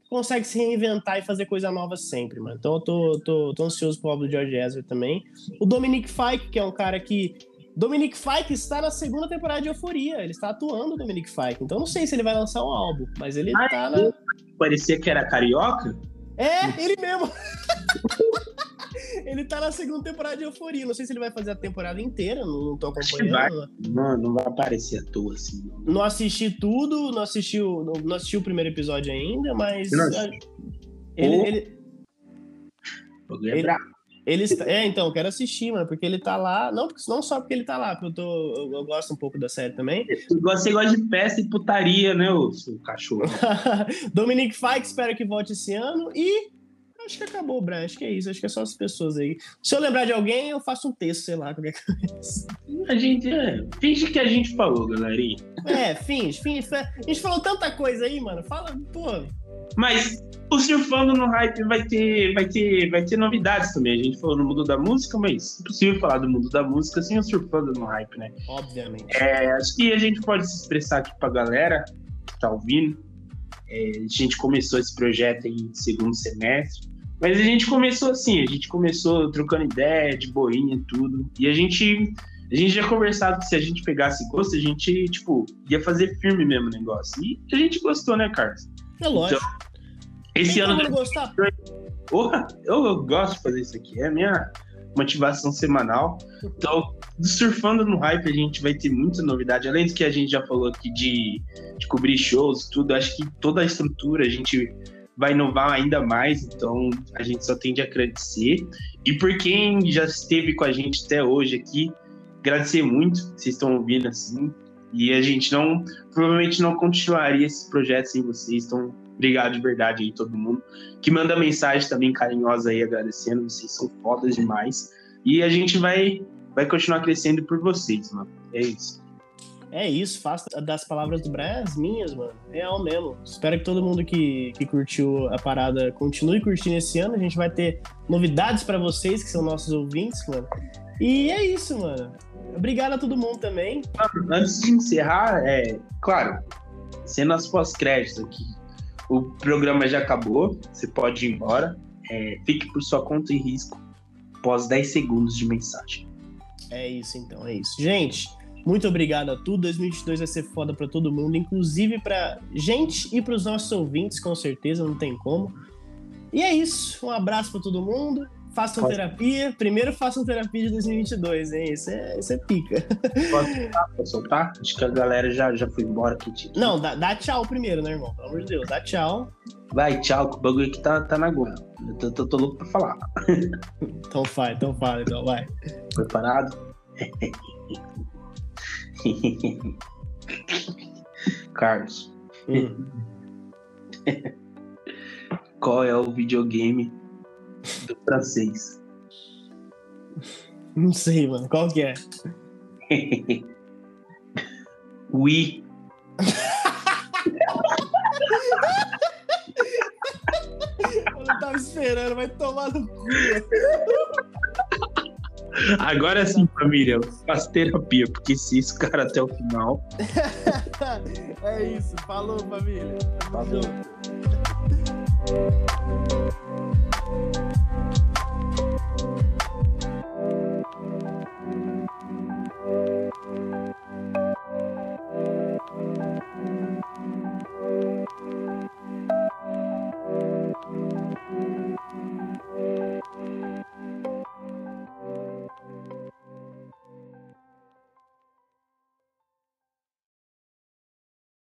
que consegue se reinventar e fazer coisa nova sempre, mano. Então eu tô, tô, tô ansioso pro álbum do George Ezra também. O Dominic Fike, que é um cara que. Dominic Fike está na segunda temporada de Euforia. Ele está atuando o Dominic Fike. Então não sei se ele vai lançar um álbum, mas ele Ah, tá na. Parecia que era carioca. É, ele mesmo. ele tá na segunda temporada de Euforia. Não sei se ele vai fazer a temporada inteira, não, não tô acompanhando. Mano, não vai aparecer à toa assim, não. Não assisti tudo, não assisti, o, não, não assisti o primeiro episódio ainda, mas. Não. Ele, ele, Ele- brabo. Ele está- é, então, eu quero assistir, mano, porque ele tá lá. Não, não só porque ele tá lá, porque eu, tô, eu, gosto um pouco da série também. Você gosta de festa e putaria, né, seu cachorro? Dominic Fike, espero que volte esse ano. E acho que acabou, Brian. Acho que é isso. Acho que é só as pessoas aí. Se eu lembrar de alguém, eu faço um texto, sei lá, qualquer coisa. A gente é. Finge que a gente falou, galerinha. É, finge, finge. A gente falou tanta coisa aí, mano. Fala, pô. Mas o Surfando no Hype vai ter, vai ter, vai ter novidades também. A gente falou no mundo da música, mas é impossível falar do mundo da música sem o Surfando no Hype, né? Obviamente. É, acho que a gente pode se expressar aqui pra galera que tá ouvindo. É, a gente começou esse projeto em segundo semestre. Mas a gente começou assim, a gente começou trocando ideia, de boinha e tudo. E a gente A gente já conversado que se a gente pegasse gosto, a gente, tipo, ia fazer firme mesmo o negócio. E a gente gostou, né, Carlos? É lógico. Então, esse ano. não gostar? Eu, eu gosto de fazer isso aqui. É a minha motivação semanal. Então, surfando no hype, a gente vai ter muita novidade. Além do que a gente já falou aqui de, de cobrir shows, tudo, acho que toda a estrutura a gente vai inovar ainda mais. Então, a gente só tem de agradecer. E por quem já esteve com a gente até hoje aqui, agradecer muito. Vocês estão ouvindo assim. E a gente não, provavelmente não continuaria esse projeto sem vocês. Então, obrigado de verdade aí, todo mundo. Que manda mensagem também carinhosa aí, agradecendo. Vocês são fodas demais. E a gente vai, vai continuar crescendo por vocês, mano. É isso. É isso, faço das palavras do Brian as minhas, mano. Real mesmo. Espero que todo mundo que, que curtiu a parada continue curtindo esse ano. A gente vai ter novidades para vocês, que são nossos ouvintes, mano. E é isso, mano. Obrigado a todo mundo também. Antes de encerrar, é claro, cenas pós-créditos aqui. O programa já acabou, você pode ir embora. É, fique por sua conta e risco após 10 segundos de mensagem. É isso então, é isso. Gente, muito obrigado a tudo. 2022 vai ser foda para todo mundo, inclusive para gente e para os nossos ouvintes, com certeza, não tem como. E é isso. Um abraço para todo mundo. Façam Pode. terapia. Primeiro façam terapia de 2022, hein? Isso é, isso é pica. Pode soltar? Acho que a galera já, já foi embora aqui. Tipo. Não, dá, dá, tchau primeiro, né, irmão? Pelo amor de Deus, dá tchau. Vai, tchau, que o bagulho aqui tá, tá na goela. Eu tô, tô, tô, louco pra falar. então faz, então fala, então vai. Preparado? Carlos. Hum. Qual é o videogame do francês. Não sei, mano. Qual que é? Oui. Eu não tava esperando, vai tomar no cu. Agora sim, família, faz terapia, porque se isso, cara, até o final. é isso, falou, família. Falou. Thank you.